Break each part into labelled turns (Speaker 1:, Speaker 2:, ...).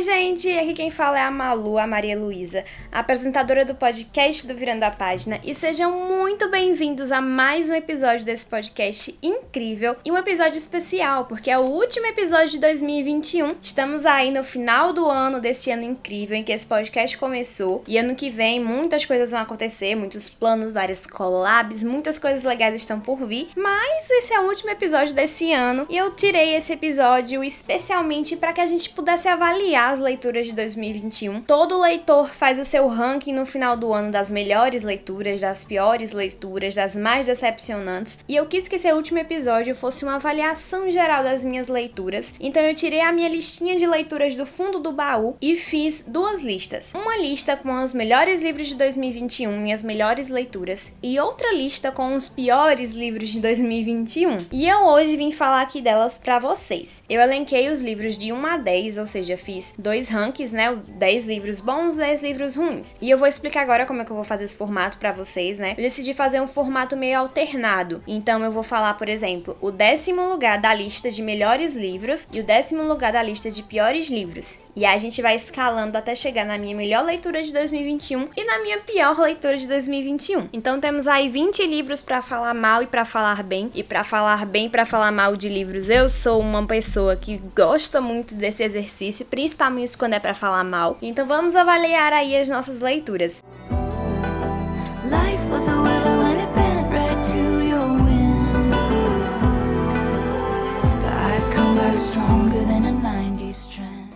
Speaker 1: Oi, gente! Aqui quem fala é a Malu, a Maria Luísa, apresentadora do podcast do Virando a Página, e sejam muito bem-vindos a mais um episódio desse podcast incrível e um episódio especial, porque é o último episódio de 2021. Estamos aí no final do ano desse ano incrível em que esse podcast começou, e ano que vem muitas coisas vão acontecer, muitos planos, várias collabs, muitas coisas legais estão por vir, mas esse é o último episódio desse ano e eu tirei esse episódio especialmente para que a gente pudesse avaliar as leituras de 2021. Todo leitor faz o seu ranking no final do ano das melhores leituras, das piores leituras, das mais decepcionantes. E eu quis que esse último episódio fosse uma avaliação geral das minhas leituras. Então eu tirei a minha listinha de leituras do fundo do baú e fiz duas listas. Uma lista com os melhores livros de 2021, minhas melhores leituras, e outra lista com os piores livros de 2021. E eu hoje vim falar aqui delas para vocês. Eu elenquei os livros de 1 a 10, ou seja, fiz dois rankings, né? 10 livros bons, 10 livros ruins. E eu vou explicar agora como é que eu vou fazer esse formato para vocês, né? Eu decidi fazer um formato meio alternado. Então eu vou falar, por exemplo, o décimo lugar da lista de melhores livros e o décimo lugar da lista de piores livros. E a gente vai escalando até chegar na minha melhor leitura de 2021 e na minha pior leitura de 2021. Então temos aí 20 livros para falar mal e para falar bem. E para falar bem para falar mal de livros, eu sou uma pessoa que gosta muito desse exercício, principalmente quando é para falar mal. Então vamos avaliar aí as nossas leituras.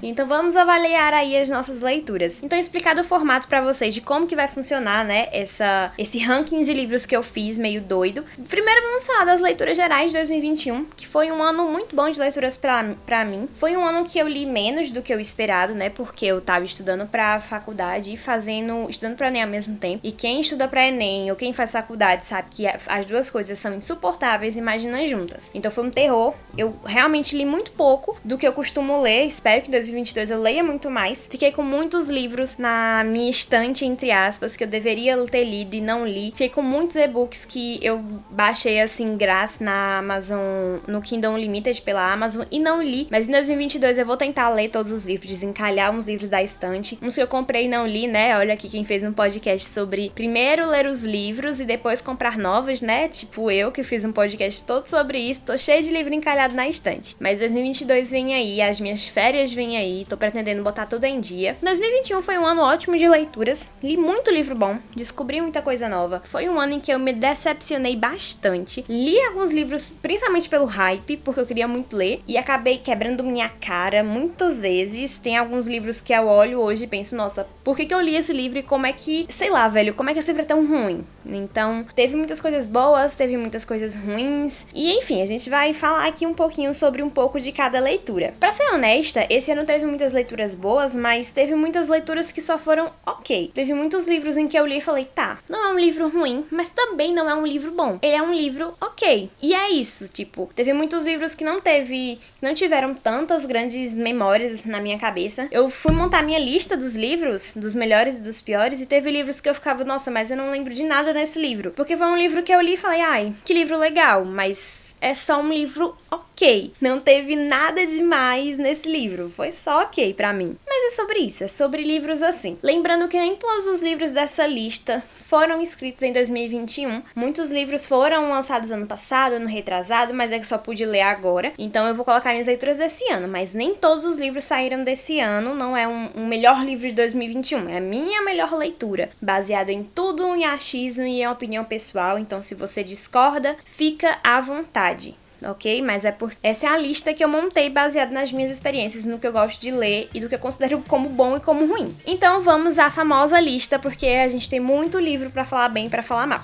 Speaker 1: Então vamos avaliar aí as nossas leituras. Então explicado o formato para vocês de como que vai funcionar, né, essa esse ranking de livros que eu fiz meio doido. Primeiro vamos falar das leituras gerais de 2021, que foi um ano muito bom de leituras para mim. Foi um ano que eu li menos do que eu esperado, né, porque eu tava estudando para faculdade e fazendo estudando para ENEM ao mesmo tempo. E quem estuda para ENEM ou quem faz faculdade sabe que as duas coisas são insuportáveis, imagina juntas. Então foi um terror. Eu realmente li muito pouco do que eu costumo ler. Espero que 2021 2022 eu leia muito mais. Fiquei com muitos livros na minha estante, entre aspas, que eu deveria ter lido e não li. Fiquei com muitos e-books que eu baixei assim, graça na Amazon, no Kindle Unlimited pela Amazon e não li. Mas em 2022 eu vou tentar ler todos os livros, desencalhar uns livros da estante. Uns que eu comprei e não li, né? Olha aqui quem fez um podcast sobre primeiro ler os livros e depois comprar novos, né? Tipo eu que fiz um podcast todo sobre isso. Tô cheio de livro encalhado na estante. Mas 2022 vem aí, as minhas férias vêm aí aí, tô pretendendo botar tudo em dia. 2021 foi um ano ótimo de leituras, li muito livro bom, descobri muita coisa nova. Foi um ano em que eu me decepcionei bastante. Li alguns livros, principalmente pelo hype, porque eu queria muito ler, e acabei quebrando minha cara muitas vezes. Tem alguns livros que eu olho hoje e penso, nossa, por que, que eu li esse livro e como é que, sei lá, velho, como é que esse livro é tão ruim? Então, teve muitas coisas boas, teve muitas coisas ruins, e enfim, a gente vai falar aqui um pouquinho sobre um pouco de cada leitura. Para ser honesta, esse ano teve muitas leituras boas, mas teve muitas leituras que só foram ok. Teve muitos livros em que eu li e falei, tá, não é um livro ruim, mas também não é um livro bom. Ele é um livro ok. E é isso, tipo, teve muitos livros que não teve, não tiveram tantas grandes memórias na minha cabeça. Eu fui montar minha lista dos livros, dos melhores e dos piores, e teve livros que eu ficava, nossa, mas eu não lembro de nada nesse livro. Porque foi um livro que eu li e falei, ai, que livro legal, mas é só um livro ok. Não teve nada demais nesse livro. Foi só ok para mim. Mas é sobre isso, é sobre livros assim. Lembrando que nem todos os livros dessa lista foram escritos em 2021. Muitos livros foram lançados ano passado, ano retrasado, mas é que só pude ler agora. Então eu vou colocar minhas leituras desse ano, mas nem todos os livros saíram desse ano. Não é um, um melhor livro de 2021, é a minha melhor leitura, baseado em tudo em achismo e em opinião pessoal. Então se você discorda, fica à vontade ok? Mas é por essa é a lista que eu montei baseada nas minhas experiências, no que eu gosto de ler e do que eu considero como bom e como ruim. Então vamos à famosa lista, porque a gente tem muito livro para falar bem e para falar mal.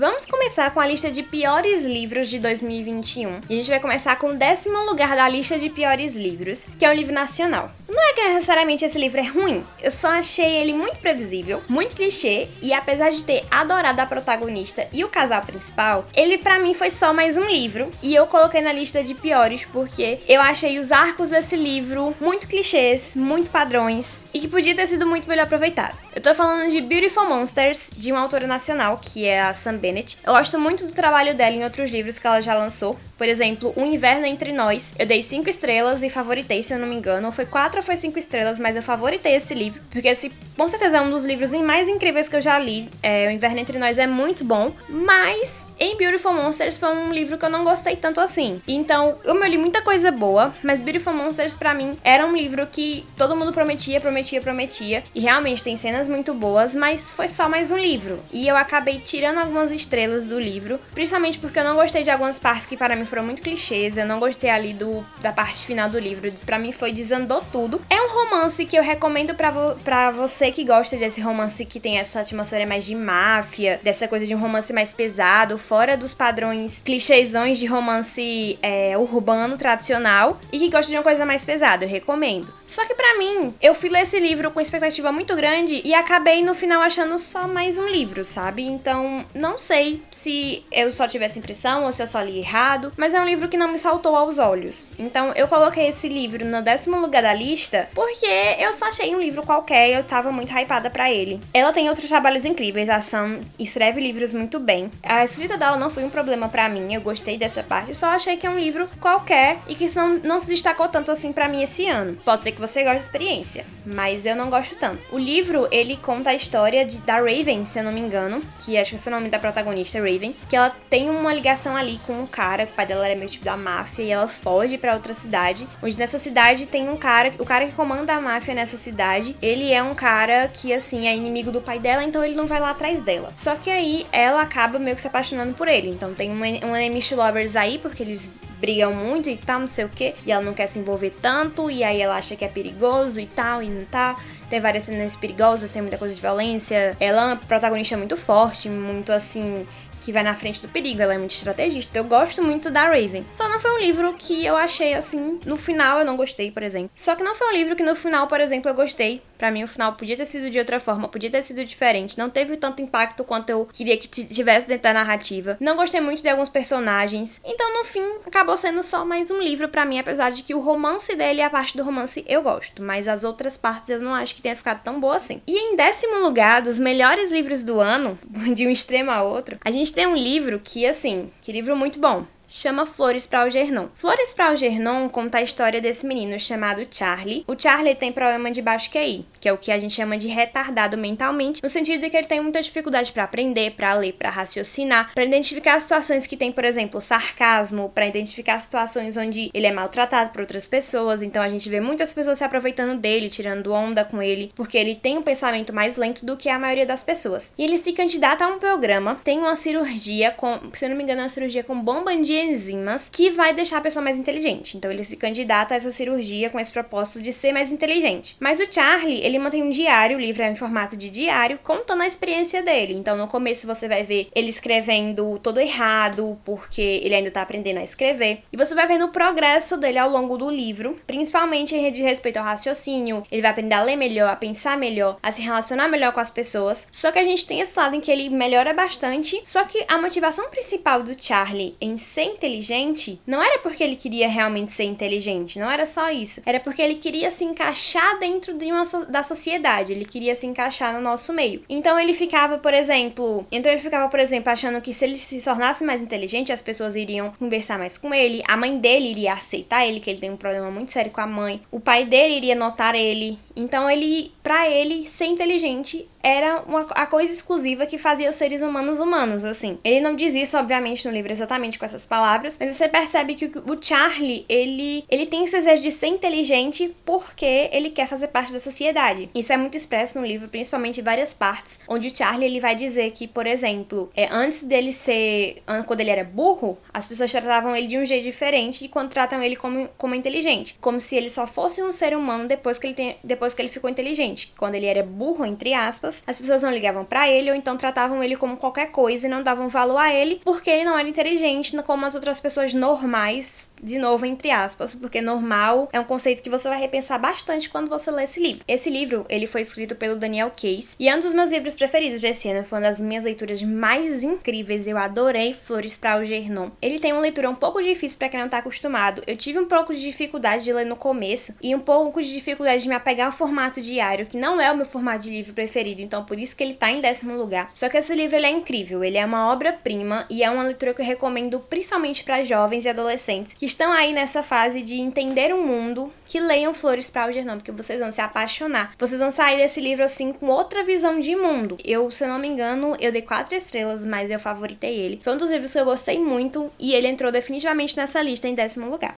Speaker 1: Vamos começar com a lista de piores livros de 2021. E a gente vai começar com o décimo lugar da lista de piores livros, que é um livro nacional. Não é que necessariamente esse livro é ruim, eu só achei ele muito previsível, muito clichê, e apesar de ter adorado a protagonista e o casal principal, ele para mim foi só mais um livro, e eu coloquei na lista de piores porque eu achei os arcos desse livro muito clichês, muito padrões, e que podia ter sido muito melhor aproveitado. Eu tô falando de Beautiful Monsters, de uma autora nacional, que é a Sam Bennett. Eu gosto muito do trabalho dela em outros livros que ela já lançou, por exemplo, O Inverno Entre Nós. Eu dei 5 estrelas e favoritei, se eu não me engano. Ou foi 4 ou foi 5 estrelas, mas eu favoritei esse livro. Porque esse, com certeza, é um dos livros mais incríveis que eu já li. É, o Inverno Entre Nós é muito bom, mas em Beautiful Monsters foi um livro que eu não gostei tanto assim. Então, eu me li muita coisa boa, mas Beautiful Monsters para mim era um livro que todo mundo prometia, prometia, prometia. E realmente tem cenas muito boas, mas foi só mais um livro. E eu acabei tirando algumas estrelas do livro, principalmente porque eu não gostei de algumas partes que para mim foram muito clichês. Eu não gostei ali do da parte final do livro. Para mim foi desandou tudo. É um romance que eu recomendo para vo pra você que gosta desse romance que tem essa atmosfera mais de máfia, dessa coisa de um romance mais pesado, fora dos padrões clichêsões de romance é, urbano tradicional e que gosta de uma coisa mais pesada, eu recomendo. Só que para mim, eu fui ler esse livro com expectativa muito grande e acabei no final achando só mais um livro, sabe? Então, não sei se eu só tive essa impressão ou se eu só li errado, mas é um livro que não me saltou aos olhos. Então, eu coloquei esse livro no décimo lugar da lista porque eu só achei um livro qualquer e eu tava muito hypada para ele. Ela tem outros trabalhos incríveis, a Sam escreve livros muito bem. A escrita dela não foi um problema para mim, eu gostei dessa parte. Eu só achei que é um livro qualquer e que não, não se destacou tanto assim para mim esse ano. Pode ser que você goste da experiência, mas eu não gosto tanto. O livro, ele conta a história de, da Raven, se eu não me engano, que acho que esse é o nome da protagonista, Raven, que ela tem uma ligação ali com um cara, que o pai dela era meio tipo da máfia, e ela foge para outra cidade, onde nessa cidade tem um cara, o cara que comanda a máfia nessa cidade, ele é um cara que, assim, é inimigo do pai dela, então ele não vai lá atrás dela. Só que aí ela acaba meio que se apaixonando por ele. Então tem um, um lovers aí, porque eles brigam muito e tal, não sei o que, e ela não quer se envolver tanto, e aí ela acha que é perigoso e tal, e não tá. Tem várias cenas perigosas, tem muita coisa de violência. Ela é uma protagonista muito forte, muito assim, que vai na frente do perigo, ela é muito estrategista. Eu gosto muito da Raven. Só não foi um livro que eu achei assim, no final eu não gostei, por exemplo. Só que não foi um livro que no final, por exemplo, eu gostei. Para mim o final podia ter sido de outra forma, podia ter sido diferente, não teve tanto impacto quanto eu queria que tivesse dentro da narrativa. Não gostei muito de alguns personagens. Então, no fim, acabou sendo só mais um livro para mim, apesar de que o romance dele a parte do romance eu gosto, mas as outras partes eu não acho que tenha ficado tão boa assim. E em décimo lugar, dos melhores livros do ano, de um extremo a outro, a gente tem um livro que, assim, que livro muito bom chama Flores para Algernon. Flores para Algernon conta a história desse menino chamado Charlie. O Charlie tem problema de baixo QI, que é o que a gente chama de retardado mentalmente, no sentido de que ele tem muita dificuldade para aprender, para ler, para raciocinar, para identificar situações que tem, por exemplo, sarcasmo, para identificar situações onde ele é maltratado por outras pessoas. Então a gente vê muitas pessoas se aproveitando dele, tirando onda com ele, porque ele tem um pensamento mais lento do que a maioria das pessoas. E ele se candidata a um programa, tem uma cirurgia com, se não me engano, é uma cirurgia com bomba de enzimas que vai deixar a pessoa mais inteligente. Então ele se candidata a essa cirurgia com esse propósito de ser mais inteligente. Mas o Charlie, ele mantém um diário, o livro é em formato de diário, contando a experiência dele. Então no começo você vai ver ele escrevendo todo errado, porque ele ainda tá aprendendo a escrever. E você vai vendo o progresso dele ao longo do livro, principalmente em respeito ao raciocínio. Ele vai aprender a ler melhor, a pensar melhor, a se relacionar melhor com as pessoas. Só que a gente tem esse lado em que ele melhora bastante. Só que a motivação principal do Charlie em ser inteligente não era porque ele queria realmente ser inteligente, não era só isso. Era porque ele queria se encaixar dentro de uma so da sociedade, ele queria se encaixar no nosso meio. Então ele ficava, por exemplo, então ele ficava, por exemplo, achando que se ele se tornasse mais inteligente, as pessoas iriam conversar mais com ele, a mãe dele iria aceitar ele, que ele tem um problema muito sério com a mãe, o pai dele iria notar ele. Então ele, para ele, ser inteligente era uma, a coisa exclusiva que fazia os seres humanos humanos, assim. Ele não diz isso, obviamente, no livro exatamente com essas palavras, mas você percebe que o, o Charlie, ele, ele tem esse desejo de ser inteligente porque ele quer fazer parte da sociedade. Isso é muito expresso no livro, principalmente em várias partes, onde o Charlie, ele vai dizer que, por exemplo, é, antes dele ser, quando ele era burro, as pessoas tratavam ele de um jeito diferente de quando tratam ele como, como inteligente. Como se ele só fosse um ser humano depois que ele, tem, depois que ele ficou inteligente. Quando ele era burro, entre aspas, aspas, as pessoas não ligavam para ele ou então tratavam ele como qualquer coisa e não davam valor a ele porque ele não era inteligente como as outras pessoas normais, de novo entre aspas, porque normal é um conceito que você vai repensar bastante quando você lê esse livro. Esse livro, ele foi escrito pelo Daniel Case e é um dos meus livros preferidos desse ano, foi uma das minhas leituras mais incríveis, eu adorei Flores para Algernon. Ele tem uma leitura um pouco difícil para quem não tá acostumado. Eu tive um pouco de dificuldade de ler no começo e um pouco de dificuldade de me apegar ao formato diário, que não é o meu formato de livro preferido, então por isso que ele tá em décimo lugar. Só que esse livro é incrível, ele é uma obra-prima e é uma leitura que eu recomendo principalmente para jovens e adolescentes que estão aí nessa fase de entender o mundo, que leiam Flores para Algernon, porque vocês vão se apaixonar. Vocês vão sair desse livro assim com outra visão de mundo. Eu, se eu não me engano, eu dei quatro estrelas, mas eu favoritei ele. Foi um dos livros que eu gostei muito e ele entrou definitivamente nessa lista em décimo lugar.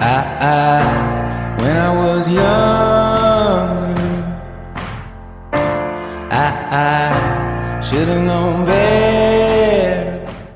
Speaker 1: I, I, when I was young, I, should have known.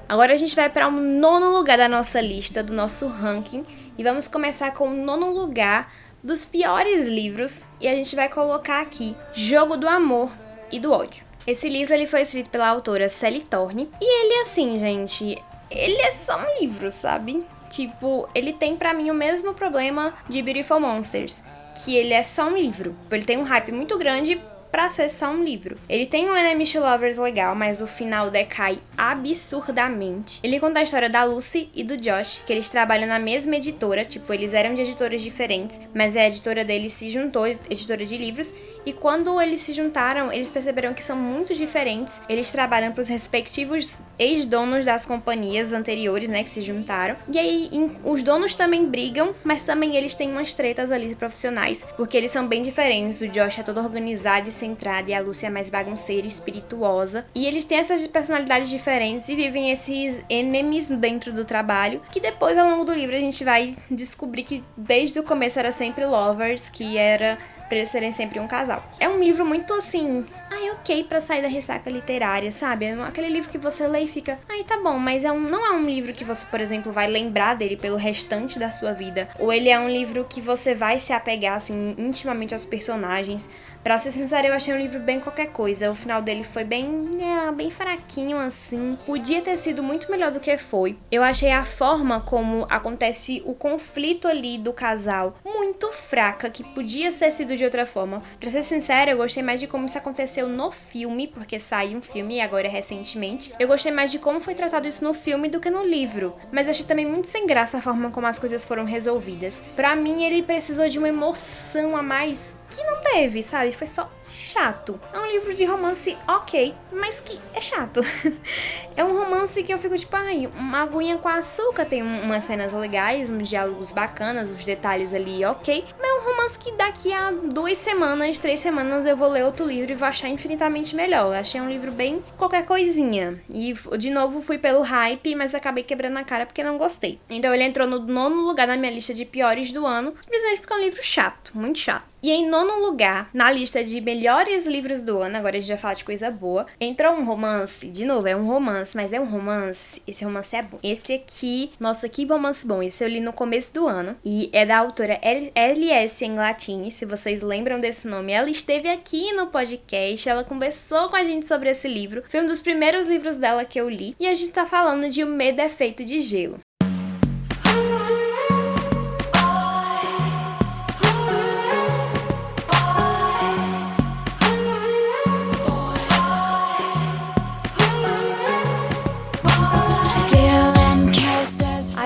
Speaker 1: Agora a gente vai para o um nono lugar da nossa lista, do nosso ranking, e vamos começar com o nono lugar dos piores livros, e a gente vai colocar aqui Jogo do Amor e do Ódio. Esse livro ele foi escrito pela autora Sally Thorne, e ele assim, gente, ele é só um livro, sabe? Tipo, ele tem para mim o mesmo problema de Beautiful Monsters, que ele é só um livro. Ele tem um hype muito grande para ser só um livro. Ele tem um Enemy to Lovers legal, mas o final decai absurdamente. Ele conta a história da Lucy e do Josh, que eles trabalham na mesma editora, tipo, eles eram de editoras diferentes, mas a editora deles se juntou, editora de livros, e quando eles se juntaram, eles perceberam que são muito diferentes. Eles trabalham para os respectivos ex-donos das companhias anteriores, né, que se juntaram. E aí em, os donos também brigam, mas também eles têm umas tretas ali profissionais, porque eles são bem diferentes. O Josh é todo organizado e centrada e a Lúcia é mais bagunceira e espirituosa. E eles têm essas personalidades diferentes e vivem esses enemies dentro do trabalho, que depois ao longo do livro a gente vai descobrir que desde o começo era sempre lovers, que era para eles serem sempre um casal. É um livro muito assim, ai, ok para sair da ressaca literária, sabe? É aquele livro que você lê e fica, ai, tá bom, mas é um, não é um livro que você, por exemplo, vai lembrar dele pelo restante da sua vida. Ou ele é um livro que você vai se apegar, assim, intimamente aos personagens. Pra ser sincera, eu achei um livro bem qualquer coisa. O final dele foi bem, é, bem fraquinho, assim. Podia ter sido muito melhor do que foi. Eu achei a forma como acontece o conflito ali do casal muito fraca, que podia ter sido de outra forma. Pra ser sincera, eu gostei mais de como isso aconteceu no filme, porque saiu um filme agora recentemente. Eu gostei mais de como foi tratado isso no filme do que no livro. Mas achei também muito sem graça a forma como as coisas foram resolvidas. Para mim, ele precisou de uma emoção a mais que não teve, sabe? Foi só chato. É um livro de romance ok, mas que é chato. é um romance que eu fico tipo, ai, uma aguinha com açúcar, tem umas cenas legais, uns diálogos bacanas, os detalhes ali ok, mas é um romance que daqui a duas semanas, três semanas eu vou ler outro livro e vou achar infinitamente melhor. Eu achei um livro bem qualquer coisinha. E de novo fui pelo hype, mas acabei quebrando a cara porque não gostei. Então ele entrou no nono lugar na minha lista de piores do ano, simplesmente porque é um livro chato, muito chato. E em nono lugar, na lista de melhores livros do ano, agora a gente vai falar de coisa boa, entrou um romance, de novo, é um romance, mas é um romance, esse romance é bom. Esse aqui, nossa, que romance bom, esse eu li no começo do ano, e é da autora L.S. Englatini, se vocês lembram desse nome, ela esteve aqui no podcast, ela conversou com a gente sobre esse livro, foi um dos primeiros livros dela que eu li, e a gente tá falando de O Medo é Feito de Gelo.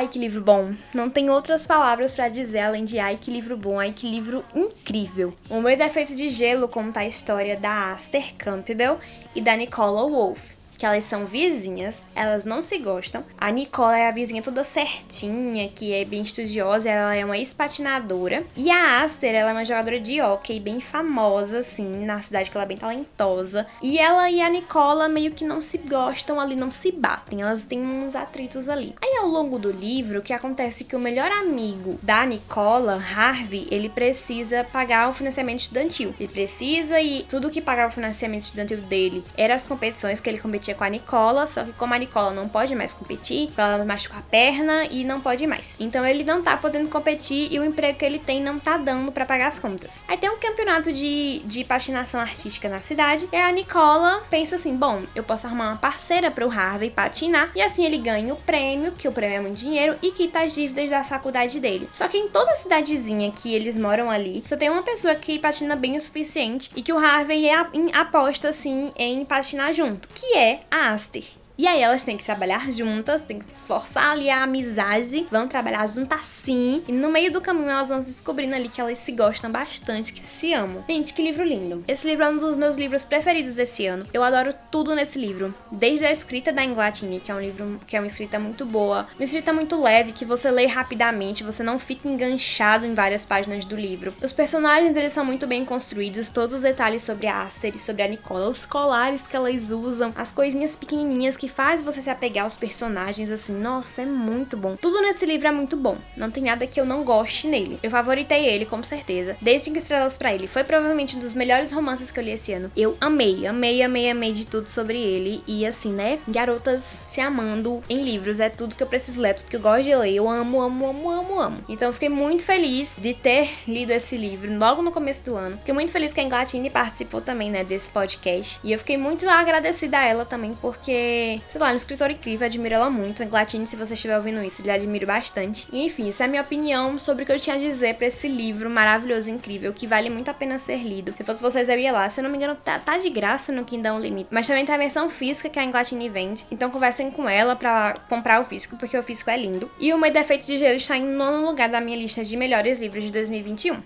Speaker 1: Que livro bom. Não tem outras palavras para dizer além de ai que livro bom, ai que livro incrível. O meu defeito de gelo conta a história da Aster Campbell e da Nicola Wolf que elas são vizinhas, elas não se gostam. A Nicole é a vizinha toda certinha, que é bem estudiosa, ela é uma ex-patinadora. E a Aster, ela é uma jogadora de hockey bem famosa, assim, na cidade, que ela é bem talentosa. E ela e a Nicola meio que não se gostam ali, não se batem, elas têm uns atritos ali. Aí ao longo do livro, o que acontece é que o melhor amigo da Nicola, Harvey, ele precisa pagar o financiamento estudantil. Ele precisa e tudo que pagava o financiamento estudantil dele era as competições que ele competia competia com a Nicola, só que como a Nicola não pode mais competir, ela machucou a perna e não pode mais. Então ele não tá podendo competir e o emprego que ele tem não tá dando para pagar as contas. Aí tem um campeonato de, de patinação artística na cidade e a Nicola pensa assim: bom, eu posso arrumar uma parceira para o Harvey patinar e assim ele ganha o prêmio, que o prêmio é muito dinheiro, e quita as dívidas da faculdade dele. Só que em toda a cidadezinha que eles moram ali, só tem uma pessoa que patina bem o suficiente e que o Harvey é aposta assim em patinar junto, que é a Aster. E aí elas têm que trabalhar juntas, têm que forçar ali a amizade, vão trabalhar juntas assim. E no meio do caminho elas vão descobrindo ali que elas se gostam bastante, que se amam. Gente, que livro lindo. Esse livro é um dos meus livros preferidos desse ano. Eu adoro tudo nesse livro. Desde a escrita da Inglatini, que é um livro que é uma escrita muito boa, uma escrita muito leve, que você lê rapidamente, você não fica enganchado em várias páginas do livro. Os personagens, eles são muito bem construídos, todos os detalhes sobre a Aster e sobre a Nicola, os colares que elas usam, as coisinhas pequenininhas que faz você se apegar aos personagens assim. Nossa, é muito bom. Tudo nesse livro é muito bom. Não tem nada que eu não goste nele. Eu favoritei ele, com certeza. Dei 5 estrelas para ele. Foi provavelmente um dos melhores romances que eu li esse ano. Eu amei, amei, amei, amei de tudo sobre ele. E assim, né? Garotas se amando em livros é tudo que eu preciso ler, tudo que eu gosto de ler. Eu amo, amo, amo, amo, amo. Então fiquei muito feliz de ter lido esse livro logo no começo do ano. Fiquei muito feliz que a Inglatine participou também, né, desse podcast. E eu fiquei muito agradecida a ela também, porque sei lá, é uma escritora incrível, admiro ela muito. Glatine, se você estiver ouvindo isso, lhe admiro bastante. E enfim, essa é a minha opinião sobre o que eu tinha a dizer para esse livro maravilhoso, incrível, que vale muito a pena ser lido. Se fosse vocês, eu ia lá. Se eu não me engano, tá, tá de graça no Kindle Limite. Mas também tem a versão física que a Glatine vende. Então conversem com ela para comprar o físico, porque o físico é lindo. E o Meu Defeito de Gelo está em nono lugar da minha lista de melhores livros de 2021.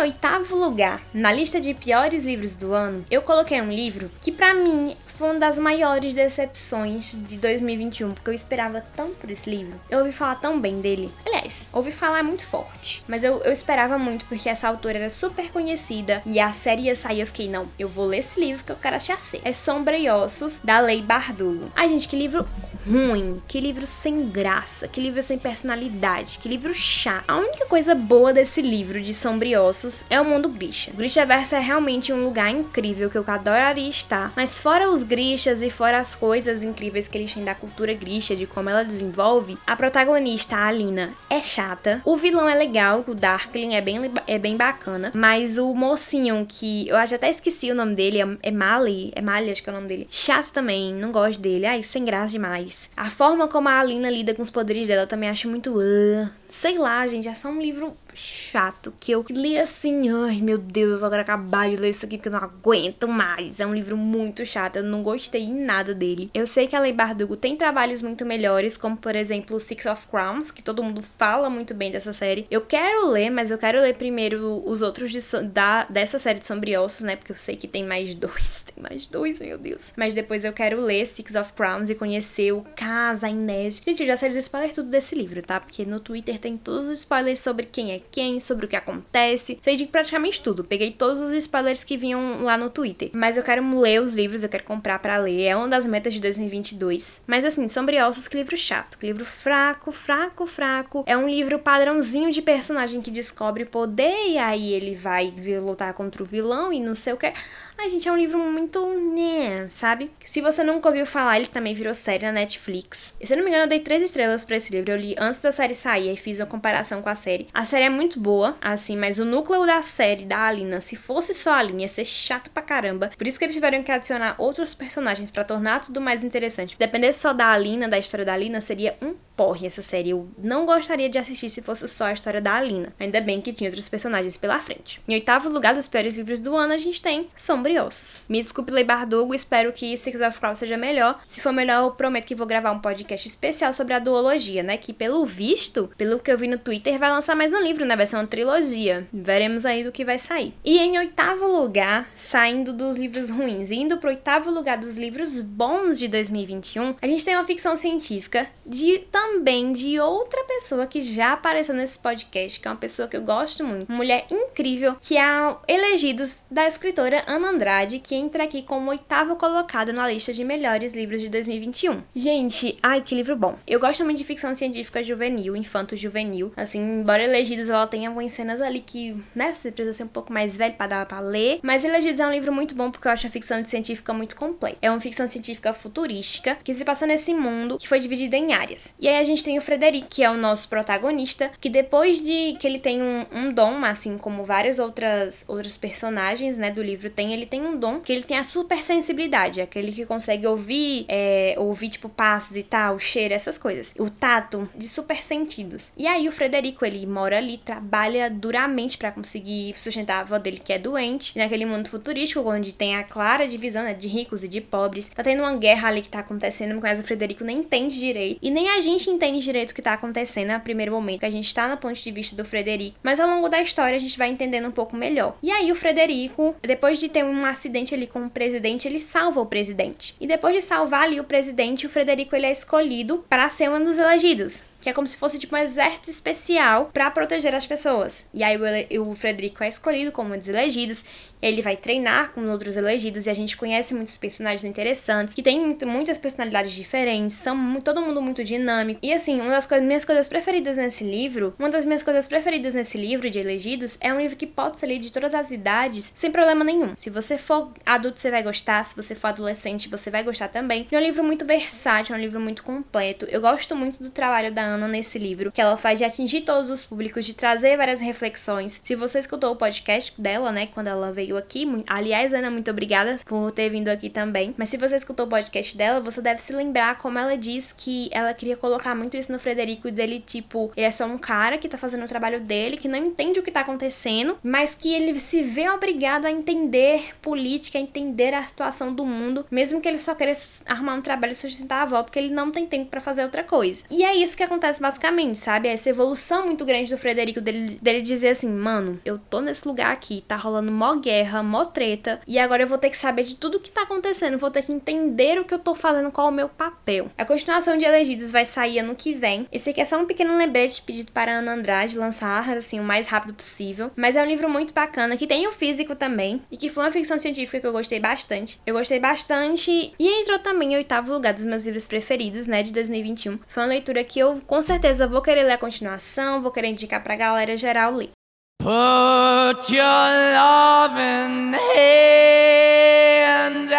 Speaker 1: Oitavo lugar na lista de piores livros do ano, eu coloquei um livro que para mim foi uma das maiores decepções de 2021, porque eu esperava tanto por esse livro. Eu ouvi falar tão bem dele. Aliás, ouvi falar muito forte, mas eu, eu esperava muito porque essa autora era super conhecida e a série ia sair. Eu fiquei, não, eu vou ler esse livro que eu quero achar ser. É Sombra e Ossos, da Lei Bardugo. Ai, gente, que livro ruim, que livro sem graça, que livro sem personalidade, que livro chato. A única coisa boa desse livro de Sombra e Ossos é o mundo Grisha. Grishaverso é realmente um lugar incrível que eu adoraria estar, mas fora os grishas e fora as coisas incríveis que eles têm da cultura grisha, de como ela desenvolve, a protagonista, a Alina, é chata. O vilão é legal, o Darkling é bem, é bem bacana, mas o mocinho que eu até esqueci o nome dele, é, é Mali, é Mali acho que é o nome dele. Chato também, não gosto dele, ai, sem graça demais. A forma como a Alina lida com os poderes dela eu também acho muito... Uh, sei lá, gente, é só um livro chato que eu li assim, ai meu Deus, eu quero acabar de ler isso aqui porque eu não aguento mais. É um livro muito chato, eu não gostei em nada dele. Eu sei que a Lei Bardugo tem trabalhos muito melhores, como por exemplo Six of Crowns, que todo mundo fala muito bem dessa série. Eu quero ler, mas eu quero ler primeiro os outros de, da, dessa série de Sombriossos, né? Porque eu sei que tem mais dois, tem mais dois, meu Deus. Mas depois eu quero ler Six of Crowns e conhecer o Casa Inés. Gente, já sei os spoilers tudo desse livro, tá? Porque no Twitter tem todos os spoilers sobre quem é quem, sobre o que acontece. Sei de praticamente tudo. Peguei todos os spoilers que vinham lá no Twitter. Mas eu quero ler os livros, eu quero comprar para ler. É uma das metas de 2022. Mas assim, Sobre Ossos, que livro chato. Que livro fraco, fraco, fraco. É um livro padrãozinho de personagem que descobre poder e aí ele vai lutar contra o vilão e não sei o que. Ai, gente, é um livro muito. né, sabe? Se você nunca ouviu falar, ele também virou série na Netflix. E, se eu não me engano, eu dei três estrelas para esse livro. Eu li antes da série sair e fiz uma comparação com a série. A série é muito boa, assim, mas o núcleo da série, da Alina, se fosse só a Alina, ia ser chato pra caramba. Por isso que eles tiveram que adicionar outros personagens para tornar tudo mais interessante. Dependesse só da Alina, da história da Alina, seria um porre essa série. Eu não gostaria de assistir se fosse só a história da Alina. Ainda bem que tinha outros personagens pela frente. Em oitavo lugar dos piores livros do ano, a gente tem Sombra e Ossos. Me desculpe, Lei Bardugo, espero que Six of Crows seja melhor. Se for melhor, eu prometo que vou gravar um podcast especial sobre a duologia, né? Que pelo visto, pelo que eu vi no Twitter, vai lançar mais um livro, né? Vai ser uma trilogia. Veremos aí do que vai sair. E em oitavo lugar, saindo dos livros ruins, indo pro oitavo lugar dos livros bons de 2021, a gente tem uma ficção científica de também de outra pessoa que já apareceu nesse podcast, que é uma pessoa que eu gosto muito, uma mulher incrível, que é a Elegidos da escritora Ana Andrade, que entra aqui como oitavo colocado na lista de melhores livros de 2021. Gente, ai que livro bom. Eu gosto muito de ficção científica juvenil, infanto juvenil. Assim, embora Elegidos ela tem algumas cenas ali que, né, você precisa ser um pouco mais velho para dar para ler. Mas Elegidos é um livro muito bom porque eu acho a ficção científica muito completa. É uma ficção científica futurística que se passa nesse mundo que foi dividido em áreas. E aí a gente tem o Frederico, que é o nosso protagonista, que depois de que ele tem um, um dom, assim como várias outras outros personagens, né, do livro tem, ele tem um dom que ele tem a super sensibilidade, aquele que consegue ouvir, é, ouvir tipo passos e tal, cheiro, essas coisas. O tato de super sentidos. E aí o Frederico, ele mora ali, trabalha duramente para conseguir sustentar a avó dele que é doente, naquele mundo futurístico onde tem a clara divisão né, de ricos e de pobres. Tá tendo uma guerra ali que tá acontecendo, mas o Frederico nem entende direito. E nem a gente entende direito o que tá acontecendo no primeiro momento, que a gente tá no ponto de vista do Frederico. Mas ao longo da história a gente vai entendendo um pouco melhor. E aí o Frederico, depois de ter um acidente ali com o presidente, ele salva o presidente. E depois de salvar ali o presidente, o Frederico ele é escolhido para ser um dos elegidos que é como se fosse tipo um exército especial para proteger as pessoas. E aí o, o Frederico é escolhido como um dos elegidos, ele vai treinar com outros elegidos e a gente conhece muitos personagens interessantes, que tem muitas personalidades diferentes, são todo mundo muito dinâmico. E assim, uma das co minhas coisas preferidas nesse livro, uma das minhas coisas preferidas nesse livro de elegidos é um livro que pode ser lido de todas as idades, sem problema nenhum. Se você for adulto, você vai gostar, se você for adolescente, você vai gostar também. É um livro muito versátil, é um livro muito completo. Eu gosto muito do trabalho da Ana nesse livro, que ela faz de atingir todos os públicos, de trazer várias reflexões. Se você escutou o podcast dela, né, quando ela veio aqui, aliás, Ana, muito obrigada por ter vindo aqui também. Mas se você escutou o podcast dela, você deve se lembrar como ela diz que ela queria colocar muito isso no Frederico dele, tipo, ele é só um cara que tá fazendo o trabalho dele, que não entende o que tá acontecendo, mas que ele se vê obrigado a entender política, a entender a situação do mundo, mesmo que ele só queira arrumar um trabalho e sustentar a avó, porque ele não tem tempo para fazer outra coisa. E é isso que acontece acontece basicamente, sabe? Essa evolução muito grande do Frederico dele, dele dizer assim, mano, eu tô nesse lugar aqui, tá rolando mó guerra, mó treta, e agora eu vou ter que saber de tudo que tá acontecendo, vou ter que entender o que eu tô fazendo, qual é o meu papel. A continuação de Elegidos vai sair ano que vem. Esse aqui é só um pequeno lembrete pedido para a Ana Andrade lançar, assim, o mais rápido possível. Mas é um livro muito bacana, que tem o físico também, e que foi uma ficção científica que eu gostei bastante. Eu gostei bastante, e entrou também em oitavo lugar dos meus livros preferidos, né, de 2021. Foi uma leitura que eu com certeza vou querer ler a continuação, vou querer indicar pra galera geral ler. Put your loving hand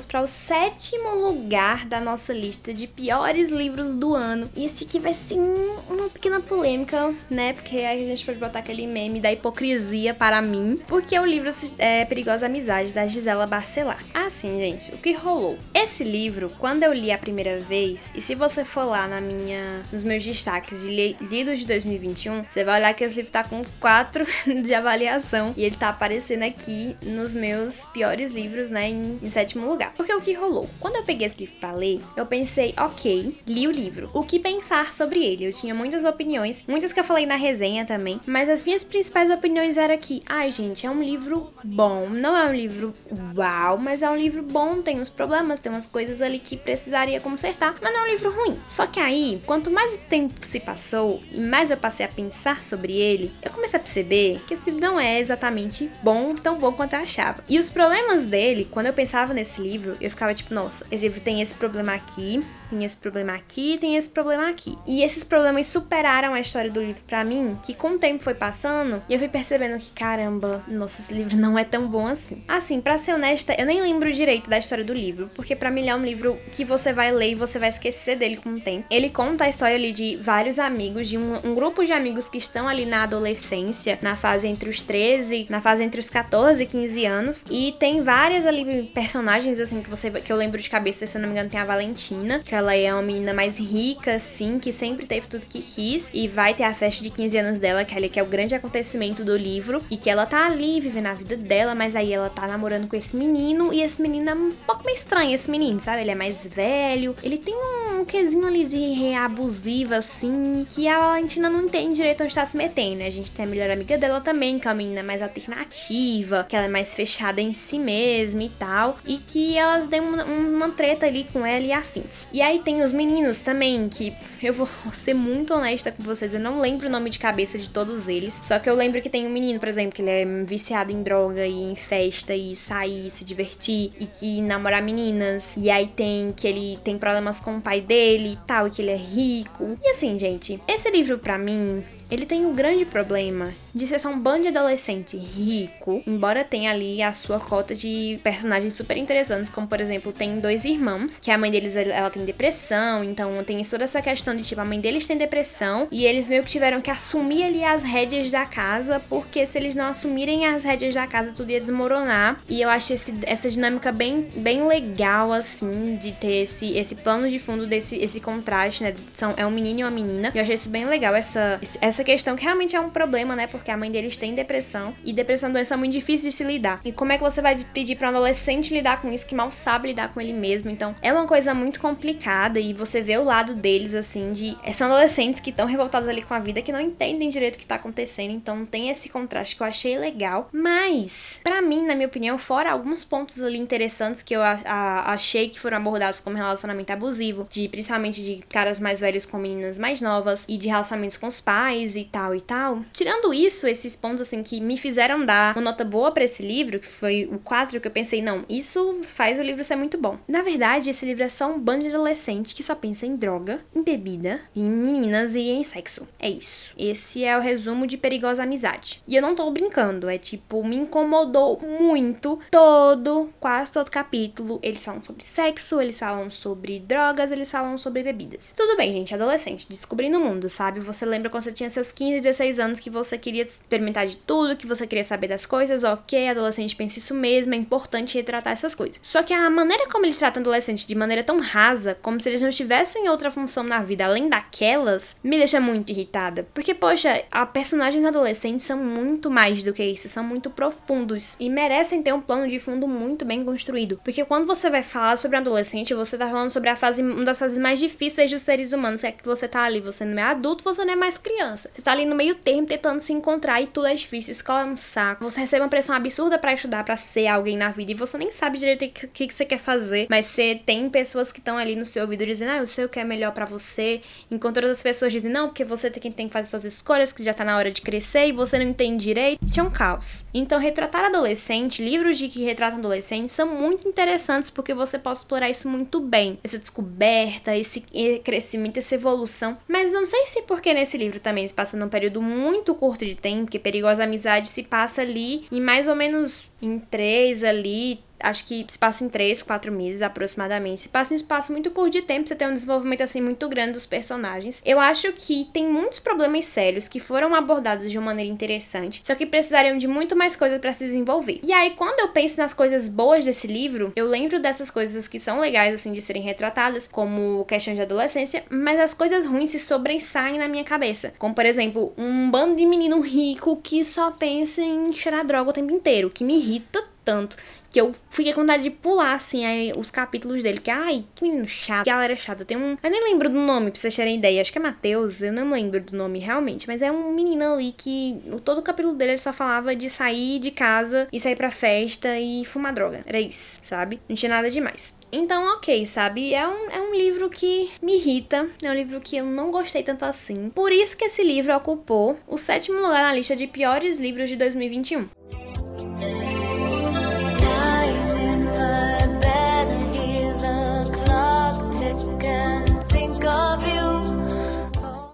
Speaker 1: vamos para o sétimo lugar da nossa lista de piores livros do ano. E esse aqui vai ser uma pequena polêmica, né? Porque aí a gente pode botar aquele meme da hipocrisia para mim. Porque o livro é Perigosa Amizade, da Gisela Barcelar. Assim, gente, o que rolou? Esse livro, quando eu li a primeira vez, e se você for lá na minha, nos meus destaques de lidos de 2021, você vai olhar que esse livro tá com 4 de avaliação. E ele tá aparecendo aqui nos meus piores livros, né? Em, em sétimo lugar. Porque o que rolou? Quando eu peguei esse livro pra ler, eu pensei, ok, li o livro. O que pensar sobre ele? Eu tinha muitas opiniões, muitas que eu falei na resenha também, mas as minhas principais opiniões eram que, ai gente, é um livro bom, não é um livro uau, mas é um livro bom, tem uns problemas, tem umas coisas ali que precisaria consertar, mas não é um livro ruim. Só que aí, quanto mais tempo se passou e mais eu passei a pensar sobre ele, eu comecei a perceber que esse livro não é exatamente bom, tão bom quanto eu achava. E os problemas dele, quando eu pensava nesse livro, eu ficava tipo, nossa, esse livro tem esse problema aqui, tem esse problema aqui, tem esse problema aqui. E esses problemas superaram a história do livro para mim, que com o tempo foi passando, e eu fui percebendo que, caramba, nossa, esse livro não é tão bom assim. Assim, para ser honesta, eu nem lembro direito da história do livro, porque para mim ele é um livro que você vai ler e você vai esquecer dele com o tempo. Ele conta a história ali de vários amigos, de um, um grupo de amigos que estão ali na adolescência, na fase entre os 13, na fase entre os 14 e 15 anos, e tem várias ali personagens assim que você que eu lembro de cabeça, se eu não me engano, tem a Valentina, que ela é uma menina mais rica, assim, que sempre teve tudo que quis. E vai ter a festa de 15 anos dela, que, ali, que é o grande acontecimento do livro. E que ela tá ali vivendo a vida dela, mas aí ela tá namorando com esse menino. E esse menino é um pouco meio estranho, esse menino, sabe? Ele é mais velho. Ele tem um quesinho ali de abusiva, assim, que a Valentina não entende direito onde tá se metendo, né? A gente tem a melhor amiga dela também, que é uma menina mais alternativa, que ela é mais fechada em si mesma e tal, e que elas têm uma, uma treta ali com ela e afins. E aí tem os meninos também, que eu vou ser muito honesta com vocês, eu não lembro o nome de cabeça de todos eles, só que eu lembro que tem um menino, por exemplo, que ele é viciado em droga e em festa e sair, se divertir e que namorar meninas. E aí tem que ele tem problemas com o pai dele e tal, e que ele é rico. E assim, gente, esse livro para mim, ele tem um grande problema de ser só um bando de adolescente rico, embora tenha ali a sua cota de personagens super interessantes, como por exemplo, tem dois irmãos, que a mãe deles ela tem depressão, então tem toda essa questão de tipo, a mãe deles tem depressão e eles meio que tiveram que assumir ali as rédeas da casa, porque se eles não assumirem as rédeas da casa, tudo ia desmoronar. E eu acho esse, essa dinâmica bem, bem legal, assim, de ter esse, esse plano de fundo desse esse contraste, né? São, é um menino e uma menina. Eu achei isso bem legal, essa, essa essa questão que realmente é um problema, né? Porque a mãe deles tem depressão e depressão é uma doença muito difícil de se lidar. E como é que você vai pedir para um adolescente lidar com isso que mal sabe lidar com ele mesmo? Então, é uma coisa muito complicada e você vê o lado deles assim de são adolescentes que estão revoltados ali com a vida que não entendem direito o que tá acontecendo, então tem esse contraste que eu achei legal. Mas, para mim, na minha opinião, fora alguns pontos ali interessantes que eu a, a, achei que foram abordados como relacionamento abusivo, de principalmente de caras mais velhos com meninas mais novas e de relacionamentos com os pais e tal e tal. Tirando isso, esses pontos assim que me fizeram dar uma nota boa para esse livro, que foi o 4, que eu pensei, não, isso faz o livro ser muito bom. Na verdade, esse livro é só um bando de adolescente que só pensa em droga, em bebida, em meninas e em sexo. É isso. Esse é o resumo de Perigosa Amizade. E eu não tô brincando, é tipo, me incomodou muito todo, quase todo capítulo. Eles falam sobre sexo, eles falam sobre drogas, eles falam sobre bebidas. Tudo bem, gente, adolescente, descobrindo o mundo, sabe? Você lembra quando você tinha seu seus 15, 16 anos que você queria experimentar de tudo, que você queria saber das coisas, ok, adolescente pensa isso mesmo, é importante retratar essas coisas. Só que a maneira como eles tratam adolescente de maneira tão rasa, como se eles não tivessem outra função na vida além daquelas, me deixa muito irritada. Porque, poxa, a personagens adolescentes são muito mais do que isso, são muito profundos e merecem ter um plano de fundo muito bem construído. Porque quando você vai falar sobre um adolescente, você tá falando sobre a fase, uma das fases mais difíceis dos seres humanos, é que você tá ali, você não é adulto, você não é mais criança. Você tá ali no meio termo tentando se encontrar e tudo é difícil, escola é um saco. Você recebe uma pressão absurda para estudar, para ser alguém na vida e você nem sabe direito o que, que, você quer fazer, mas você tem pessoas que estão ali no seu ouvido dizendo, ah, eu sei o que é melhor para você, enquanto outras pessoas dizem, não, porque você tem, tem que fazer suas escolhas, que já tá na hora de crescer e você não entende direito. Isso é um caos. Então, retratar adolescente, livros de que retratam adolescentes são muito interessantes porque você pode explorar isso muito bem. Essa descoberta, esse crescimento, essa evolução. Mas não sei se porque nesse livro também passa num período muito curto de tempo, que Perigosa Amizade se passa ali em mais ou menos em três ali, acho que se passa em três, quatro meses aproximadamente. Se passa em um espaço muito curto de tempo, você tem um desenvolvimento assim muito grande dos personagens. Eu acho que tem muitos problemas sérios que foram abordados de uma maneira interessante, só que precisariam de muito mais coisas para se desenvolver. E aí, quando eu penso nas coisas boas desse livro, eu lembro dessas coisas que são legais assim de serem retratadas, como questão de adolescência, mas as coisas ruins se sobressaem na minha cabeça. Como por exemplo, um bando de menino rico que só pensa em cheirar droga o tempo inteiro, que me irrita tanto que eu fiquei com vontade de pular, assim, aí, os capítulos dele. Que, ai, que menino chato, que galera chata. Tem um. Eu nem lembro do nome, pra vocês terem ideia. Acho que é Matheus, eu não lembro do nome realmente. Mas é um menino ali que. Todo o capítulo dele ele só falava de sair de casa e sair pra festa e fumar droga. Era isso, sabe? Não tinha nada demais. Então, ok, sabe? É um, é um livro que me irrita. É um livro que eu não gostei tanto assim. Por isso que esse livro ocupou o sétimo lugar na lista de piores livros de 2021.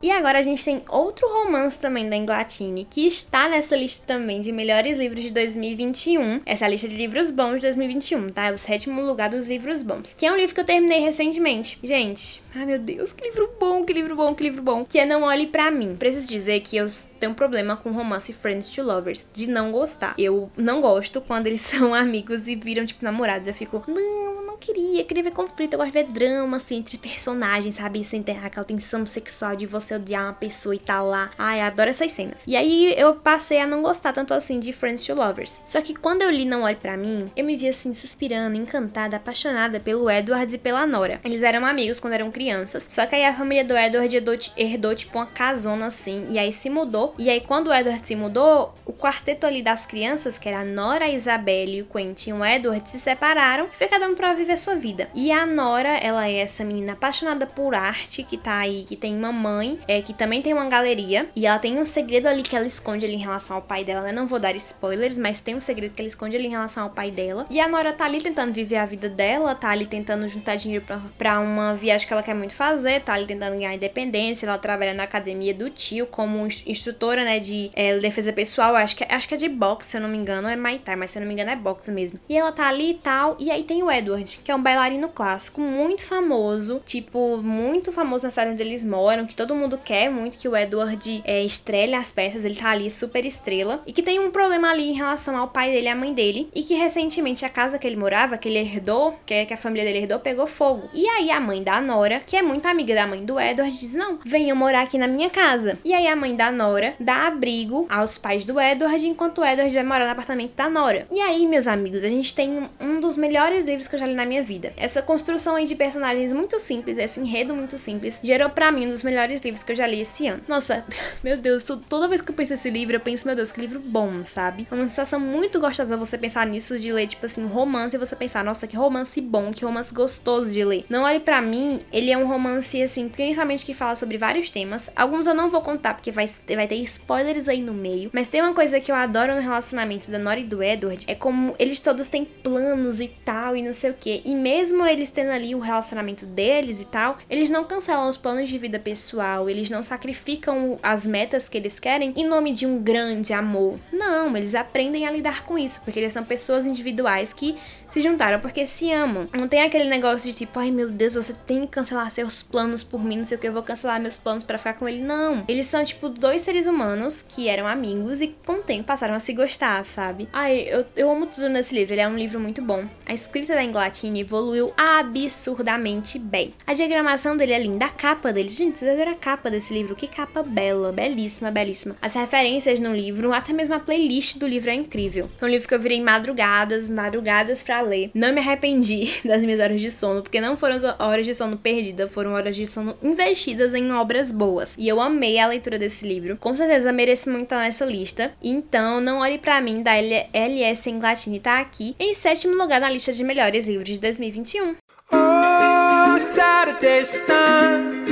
Speaker 1: E agora a gente tem outro romance também da Inglatine, que está nessa lista também de melhores livros de 2021. Essa é a lista de livros bons de 2021, tá? É o sétimo lugar dos livros bons. Que é um livro que eu terminei recentemente. Gente, ai meu Deus, que livro bom, que livro bom, que livro bom. Que é Não Olhe Pra Mim. Preciso dizer que eu tenho um problema com romance Friends to Lovers, de não gostar. Eu não gosto quando eles são amigos e viram, tipo, namorados. Eu fico, não, não queria, queria ver conflito, eu gosto de ver drama, assim, entre personagens, sabe? Sem ter aquela tensão sexual de você odiar uma pessoa e tal lá. Ai, eu adoro essas cenas. E aí eu passei a não gostar tanto assim de Friends to Lovers. Só que quando eu li Não Olhe Pra Mim, eu me vi assim, suspirando, encantada, apaixonada pelo Edward e pela Nora. Eles eram amigos quando eram crianças, só que aí a família do Edward herdou, herdou tipo uma casona assim, e aí se mudou. E aí quando o Edward se mudou, o quarteto ali das crianças, que era a Nora, a Isabelle, o Quentin e o Edward, se separaram e foi cada um pra viver sua vida. E a Nora, ela é essa menina apaixonada por arte, que tá aí, que tem uma mãe, é, que também tem uma galeria, e ela tem um segredo ali que ela esconde ali em relação ao pai dela, né? Não vou dar spoilers, mas tem um segredo que ela esconde ali em relação ao pai dela. E a Nora tá ali tentando viver a vida dela, tá ali tentando juntar dinheiro pra, pra uma viagem que ela quer muito fazer, tá ali tentando ganhar independência, ela trabalha na academia do tio como instrutora, né, de é, defesa pessoal, acho que, acho que é de boxe, se eu não me engano, é Muay mas se eu não me engano é boxe mesmo. E ela tá ali e tal, e aí tem o Edward, que é um bailarino clássico muito famoso, tipo, muito famoso na cidade onde eles moram, que todo mundo quer muito que o Edward é, estrele as peças, ele tá ali super estrela, e que tem um problema ali em relação ao pai dele e à mãe dele, e que recentemente a casa que ele morava, que ele herdou, que, é, que a família dele herdou, pegou fogo. E aí a mãe da Nora, que é muito amiga da mãe do Edward, diz: Não, venha morar aqui na minha casa. E aí a mãe da Nora dá abrigo aos pais do Edward, enquanto o Edward vai morar no apartamento da Nora. E aí, meus amigos, a gente tem um dos melhores livros que eu já li na minha vida. Essa construção aí de personagens muito simples, esse enredo muito simples, gerou para mim um dos melhores livros que eu já li esse ano. Nossa, meu Deus, toda vez que eu penso nesse livro, eu penso, meu Deus, que livro bom, sabe? É uma sensação muito gostosa você pensar nisso, de ler, tipo assim, romance e você pensar, nossa, que romance bom, que romance gostoso de ler. Não olhe para mim, ele é um romance, assim, principalmente que fala sobre vários temas. Alguns eu não vou contar porque vai, vai ter spoilers aí no meio. Mas tem uma coisa que eu adoro no relacionamento da Nora e do Edward: é como eles todos têm planos e tal, e não sei o que. E mesmo eles tendo ali o relacionamento deles e tal, eles não cancelam os planos de vida pessoal, eles não sacrificam as metas que eles querem em nome de um grande amor. Não, eles aprendem a lidar com isso, porque eles são pessoas individuais que se juntaram porque se amam. Não tem aquele negócio de tipo, ai meu Deus, você tem que cancelar seus planos por mim, não sei o que, eu vou cancelar meus planos para ficar com ele. Não. Eles são, tipo, dois seres humanos que eram amigos e com o tempo passaram a se gostar, sabe? Ai, eu, eu amo tudo nesse livro, ele é um livro muito bom. A escrita da Inglatina evoluiu absurdamente bem. A diagramação dele é linda, a capa dele, gente, vocês viram a capa desse livro? Que capa bela, belíssima, belíssima. As referências no livro, até mesmo a playlist do livro é incrível. Foi um livro que eu virei madrugadas, madrugadas pra ler. Não me arrependi das minhas horas de sono, porque não foram horas de sono perdidas, foram horas de sono investidas em obras boas. E eu amei a leitura desse livro. Com certeza merece muito estar nessa lista. Então, não olhe para mim da LS Englatini tá aqui em sétimo lugar na lista de melhores livros de 2021. Oh, Saturday sun,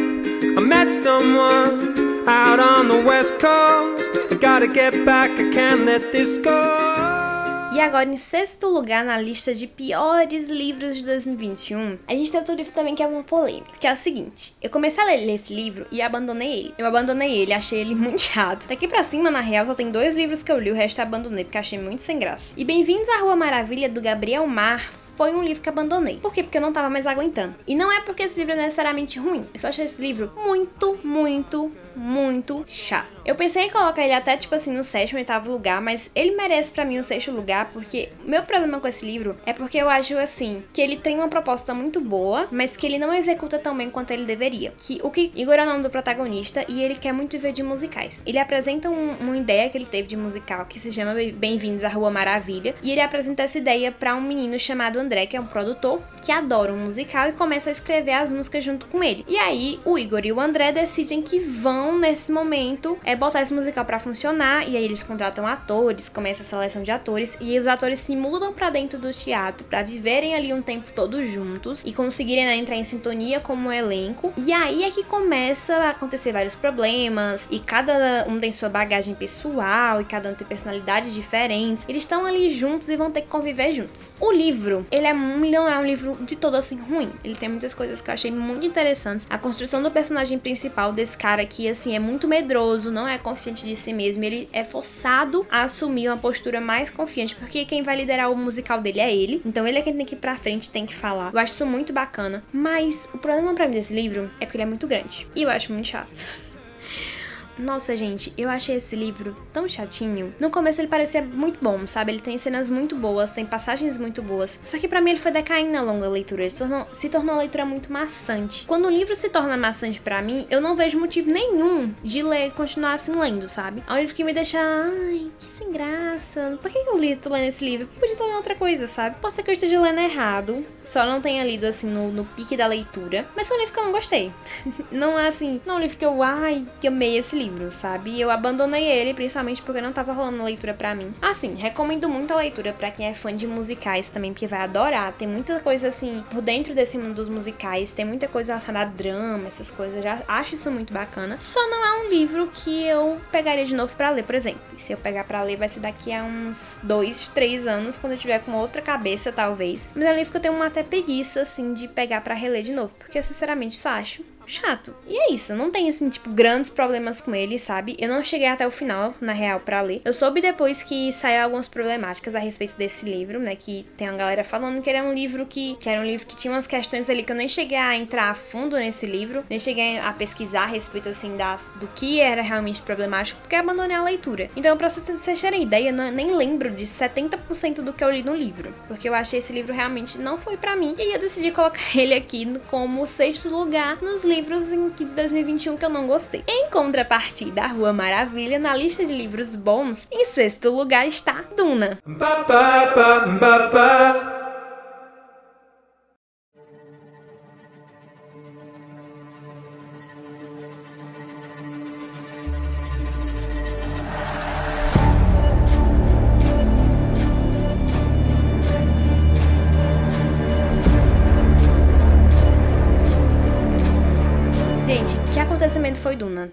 Speaker 1: I met someone out on the west coast. I gotta get back, I can't let this go. E agora, em sexto lugar na lista de piores livros de 2021, a gente tem outro livro também que é uma polêmica, que é o seguinte. Eu comecei a ler esse livro e abandonei ele. Eu abandonei ele, achei ele muito chato. Daqui pra cima, na real, só tem dois livros que eu li, o resto eu abandonei porque achei muito sem graça. E Bem-vindos à Rua Maravilha, do Gabriel Mar, foi um livro que abandonei. Por quê? Porque eu não tava mais aguentando. E não é porque esse livro é necessariamente ruim. Eu só achei esse livro muito, muito, muito chato. Eu pensei em colocar ele até, tipo assim, no sétimo, oitavo lugar, mas ele merece para mim o sexto lugar, porque meu problema com esse livro é porque eu acho, assim, que ele tem uma proposta muito boa, mas que ele não executa tão bem quanto ele deveria. Que o que Igor é o nome do protagonista e ele quer muito viver de musicais. Ele apresenta um, uma ideia que ele teve de musical que se chama Bem-vindos à Rua Maravilha, e ele apresenta essa ideia para um menino chamado André, que é um produtor que adora um musical e começa a escrever as músicas junto com ele. E aí, o Igor e o André decidem que vão nesse momento é botar esse musical para funcionar e aí eles contratam atores, começa a seleção de atores e os atores se mudam para dentro do teatro para viverem ali um tempo todos juntos e conseguirem né, entrar em sintonia como elenco. E aí é que começa a acontecer vários problemas e cada um tem sua bagagem pessoal e cada um tem personalidades diferentes. Eles estão ali juntos e vão ter que conviver juntos. O livro, ele é não é um livro de todo assim ruim. Ele tem muitas coisas que eu achei muito interessantes. A construção do personagem principal desse cara que assim é muito medroso, não é confiante de si mesmo, ele é forçado a assumir uma postura mais confiante, porque quem vai liderar o musical dele é ele. Então ele é quem tem que ir pra frente, tem que falar. Eu acho isso muito bacana. Mas o problema para mim desse livro é porque ele é muito grande. E eu acho muito chato. Nossa, gente, eu achei esse livro tão chatinho. No começo ele parecia muito bom, sabe? Ele tem cenas muito boas, tem passagens muito boas. Só que para mim ele foi decaindo ao longo da leitura. Ele se tornou, se tornou uma leitura muito maçante. Quando o livro se torna maçante para mim, eu não vejo motivo nenhum de ler, continuar assim lendo, sabe? É um livro que me deixa, ai, que sem graça. Por que eu li, tô lendo esse livro? Eu podia estar lendo outra coisa, sabe? Pode ser que eu esteja lendo errado, só não tenha lido assim no, no pique da leitura. Mas foi um livro que eu não gostei. não é assim, não é um livro que eu, ai, que amei esse livro, sabe? E eu abandonei ele, principalmente porque não tava rolando leitura para mim. Assim, recomendo muito a leitura para quem é fã de musicais também, porque vai adorar. Tem muita coisa assim por dentro desse mundo dos musicais, tem muita coisa relacionada a drama, essas coisas. Já acho isso muito bacana. Só não é um livro que eu pegaria de novo para ler, por exemplo. Se eu pegar para ler, vai ser daqui a uns dois, três anos, quando eu tiver com outra cabeça, talvez. Mas é um livro que eu tenho uma até preguiça, assim, de pegar para reler de novo, porque eu sinceramente só acho chato. E é isso, não tem assim, tipo, grandes problemas com ele, sabe? Eu não cheguei até o final, na real, para ler. Eu soube depois que saiu algumas problemáticas a respeito desse livro, né? Que tem uma galera falando que ele é um livro que, que era um livro que tinha umas questões ali que eu nem cheguei a entrar a fundo nesse livro, nem cheguei a pesquisar a respeito, assim, das, do que era realmente problemático, porque abandonei a leitura. Então, pra vocês terem ideia, eu nem lembro de 70% do que eu li no livro, porque eu achei esse livro realmente não foi para mim, e eu decidi colocar ele aqui como sexto lugar nos livros livros em, de 2021 que eu não gostei. Em contrapartida, a Rua Maravilha, na lista de livros bons, em sexto lugar está Duna. Ba, ba, ba,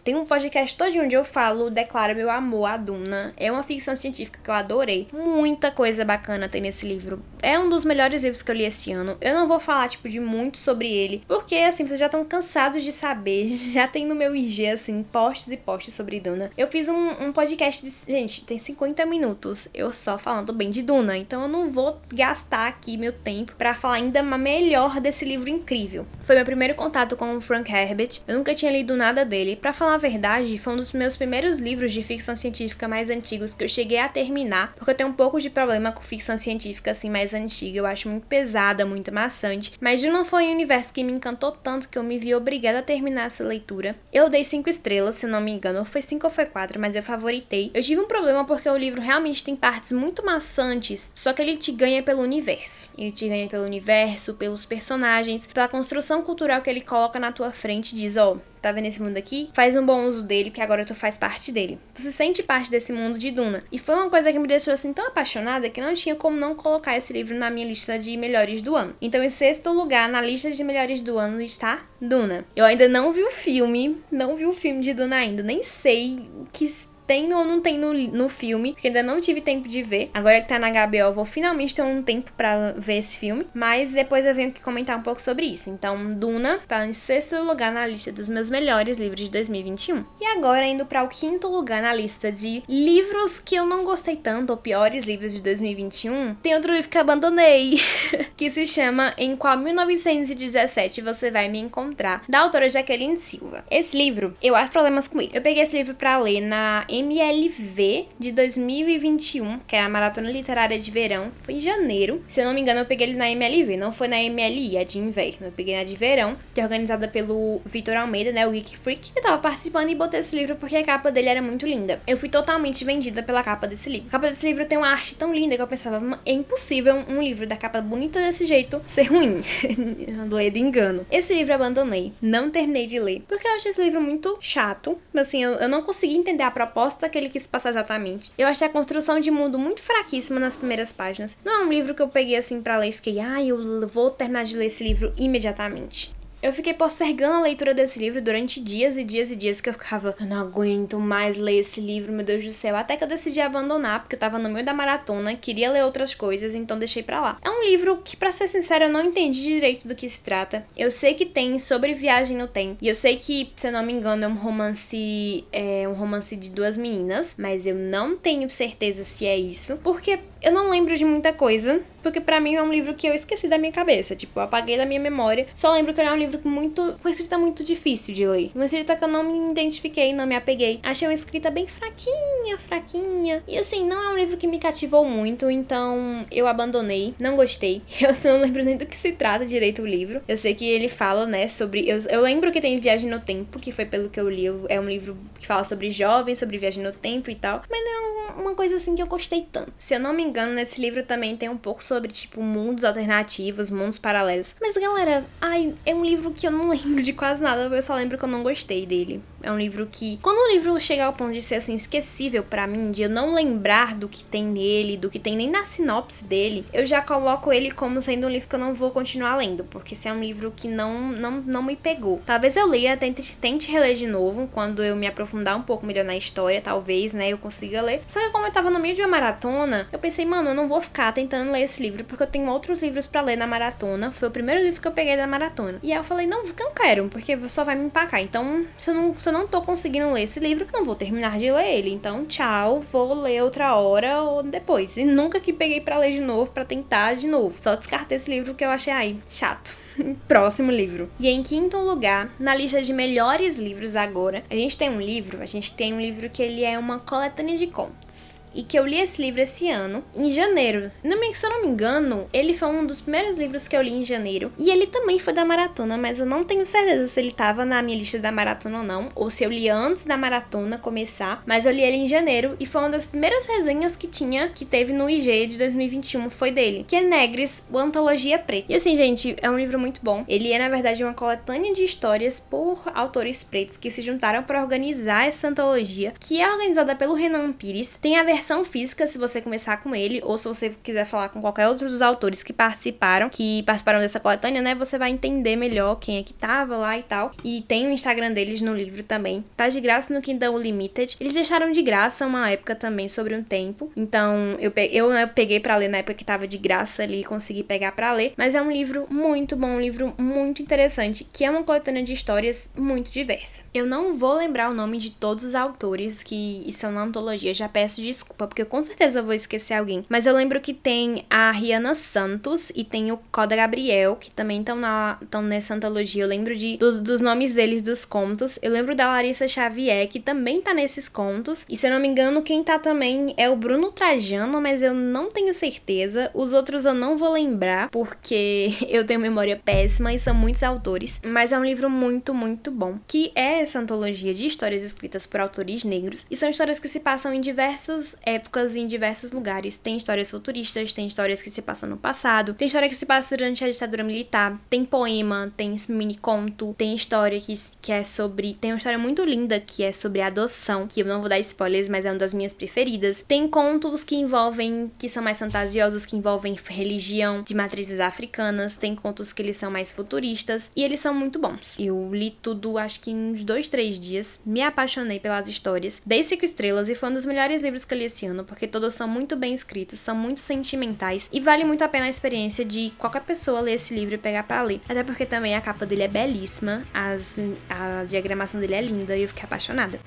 Speaker 1: Tem um podcast todo onde eu falo, declaro meu amor a Duna. É uma ficção científica que eu adorei. Muita coisa bacana tem nesse livro. É um dos melhores livros que eu li esse ano. Eu não vou falar, tipo, de muito sobre ele, porque, assim, vocês já estão cansados de saber. Já tem no meu IG, assim, posts e posts sobre Duna. Eu fiz um, um podcast de. Gente, tem 50 minutos eu só falando bem de Duna. Então eu não vou gastar aqui meu tempo para falar ainda melhor desse livro incrível. Foi meu primeiro contato com o Frank Herbert. Eu nunca tinha lido nada dele. Para falar a verdade, foi um dos meus primeiros livros de ficção científica mais antigos que eu cheguei a terminar, porque eu tenho um pouco de problema com ficção científica assim mais antiga. Eu acho muito pesada, muito maçante. Mas não foi um universo que me encantou tanto que eu me vi obrigada a terminar essa leitura. Eu dei cinco estrelas, se não me engano, ou foi cinco ou foi quatro, mas eu favoritei. Eu tive um problema porque o livro realmente tem partes muito maçantes, só que ele te ganha pelo universo. Ele te ganha pelo universo, pelos personagens, pela construção cultural que ele coloca na tua frente diz, ó, oh, tá vendo esse mundo aqui? Faz um bom uso dele, porque agora tu faz parte dele. Tu se sente parte desse mundo de Duna. E foi uma coisa que me deixou assim tão apaixonada que não tinha como não colocar esse livro na minha lista de melhores do ano. Então, em sexto lugar na lista de melhores do ano está Duna. Eu ainda não vi o filme, não vi o filme de Duna ainda, nem sei o que tem ou não tem no, no filme, porque ainda não tive tempo de ver. Agora que tá na HBO, eu vou finalmente ter um tempo para ver esse filme, mas depois eu venho aqui comentar um pouco sobre isso. Então, Duna tá em sexto lugar na lista dos meus melhores livros de 2021. E agora, indo para o quinto lugar na lista de livros que eu não gostei tanto, ou piores livros de 2021, tem outro livro que eu abandonei, que se chama Em Qual 1917 Você Vai Me Encontrar, da autora Jaqueline Silva. Esse livro, eu acho problemas com ele. Eu peguei esse livro para ler na MLV de 2021, que é a Maratona Literária de Verão. Foi em janeiro. Se eu não me engano, eu peguei ele na MLV, não foi na MLI, a de inverno. Eu peguei na de verão, que é organizada pelo Vitor Almeida, né, o Geek Freak. Eu tava participando e botei esse livro porque a capa dele era muito linda. Eu fui totalmente vendida pela capa desse livro. A capa desse livro tem uma arte tão linda que eu pensava, é impossível um livro da capa bonita desse jeito ser ruim. Doei de engano. Esse livro eu abandonei, não terminei de ler, porque eu achei esse livro muito chato. Assim, eu, eu não consegui entender a proposta proposta que ele quis passar exatamente. Eu achei a construção de mundo muito fraquíssima nas primeiras páginas. Não é um livro que eu peguei assim para ler e fiquei, ah, eu vou terminar de ler esse livro imediatamente. Eu fiquei postergando a leitura desse livro durante dias e dias e dias que eu ficava, eu não aguento mais ler esse livro, meu Deus do céu. Até que eu decidi abandonar, porque eu tava no meio da maratona, queria ler outras coisas, então deixei pra lá. É um livro que, para ser sincero, eu não entendi direito do que se trata. Eu sei que tem sobre viagem no tempo, e eu sei que, se eu não me engano, é um romance, é um romance de duas meninas, mas eu não tenho certeza se é isso, porque eu não lembro de muita coisa, porque para mim é um livro que eu esqueci da minha cabeça, tipo, eu apaguei da minha memória. Só lembro que ele é um livro muito, com escrita muito difícil de ler. Uma escrita que eu não me identifiquei, não me apeguei. Achei uma escrita bem fraquinha, fraquinha. E assim, não é um livro que me cativou muito, então eu abandonei, não gostei. Eu não lembro nem do que se trata direito o livro. Eu sei que ele fala, né, sobre. Eu, eu lembro que tem Viagem no Tempo, que foi pelo que eu li. É um livro que fala sobre jovens, sobre viagem no tempo e tal. Mas não é uma coisa assim que eu gostei tanto. Se eu não me engano, nesse livro também tem um pouco sobre, tipo, mundos alternativos, mundos paralelos. Mas, galera, ai, é um livro que eu não lembro de quase nada, eu só lembro que eu não gostei dele. É um livro que, quando o livro chega ao ponto de ser assim, esquecível para mim, de eu não lembrar do que tem nele, do que tem nem na sinopse dele, eu já coloco ele como sendo um livro que eu não vou continuar lendo, porque esse é um livro que não, não, não me pegou. Talvez eu leia, tente, tente reler de novo, quando eu me aprofundar um pouco melhor na história, talvez, né, eu consiga ler. Só que como eu tava no meio de uma maratona, eu pensei, mano, eu não vou ficar tentando ler esse livro, porque eu tenho outros livros para ler na maratona. Foi o primeiro livro que eu peguei da maratona. E aí eu falei, não, não quero, porque só vai me empacar. Então, se eu não, se eu não tô conseguindo ler esse livro, não vou terminar de ler ele. Então, tchau, vou ler outra hora ou depois. E nunca que peguei para ler de novo, para tentar de novo. Só descartei esse livro que eu achei aí chato. Próximo livro. E em quinto lugar, na lista de melhores livros agora, a gente tem um livro, a gente tem um livro que ele é uma coletânea de contos e que eu li esse livro esse ano, em janeiro. Não me, se eu não me engano, ele foi um dos primeiros livros que eu li em janeiro. E ele também foi da maratona, mas eu não tenho certeza se ele tava na minha lista da maratona ou não, ou se eu li antes da maratona começar. Mas eu li ele em janeiro e foi uma das primeiras resenhas que tinha, que teve no IG de 2021, foi dele, que é Negres, o Antologia Preta. E assim, gente, é um livro muito bom. Ele é, na verdade, uma coletânea de histórias por autores pretos que se juntaram para organizar essa antologia, que é organizada pelo Renan Pires. Tem a versão versão física se você começar com ele, ou se você quiser falar com qualquer outro dos autores que participaram, que participaram dessa coletânea, né? Você vai entender melhor quem é que tava lá e tal. E tem o Instagram deles no livro também. Tá de graça no Kindle Limited. Eles deixaram de graça uma época também sobre um tempo. Então eu, peguei, eu né, peguei para ler na época que tava de graça ali, consegui pegar para ler. Mas é um livro muito bom, um livro muito interessante, que é uma coletânea de histórias muito diversa. Eu não vou lembrar o nome de todos os autores que estão na antologia, já peço desculpa desculpa, porque eu com certeza vou esquecer alguém. Mas eu lembro que tem a Rihanna Santos e tem o Coda Gabriel, que também estão nessa antologia. Eu lembro de, do, dos nomes deles dos contos. Eu lembro da Larissa Xavier, que também tá nesses contos. E se eu não me engano, quem tá também é o Bruno Trajano, mas eu não tenho certeza. Os outros eu não vou lembrar, porque eu tenho memória péssima e são muitos autores. Mas é um livro muito, muito bom. Que é essa antologia de histórias escritas por autores negros. E são histórias que se passam em diversos épocas em diversos lugares. Tem histórias futuristas, tem histórias que se passam no passado, tem história que se passa durante a ditadura militar, tem poema, tem mini conto, tem história que, que é sobre. Tem uma história muito linda que é sobre adoção, que eu não vou dar spoilers, mas é uma das minhas preferidas. Tem contos que envolvem, que são mais fantasiosos, que envolvem religião de matrizes africanas, tem contos que eles são mais futuristas e eles são muito bons. Eu li tudo, acho que em uns dois, três dias, me apaixonei pelas histórias, dei cinco estrelas e foi um dos melhores livros que eu li esse ano, porque todos são muito bem escritos, são muito sentimentais e vale muito a pena a experiência de qualquer pessoa ler esse livro e pegar para ler. Até porque também a capa dele é belíssima, as, a diagramação dele é linda e eu fiquei apaixonada.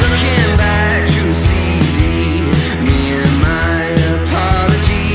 Speaker 1: Looking back to CD, me and my apologies,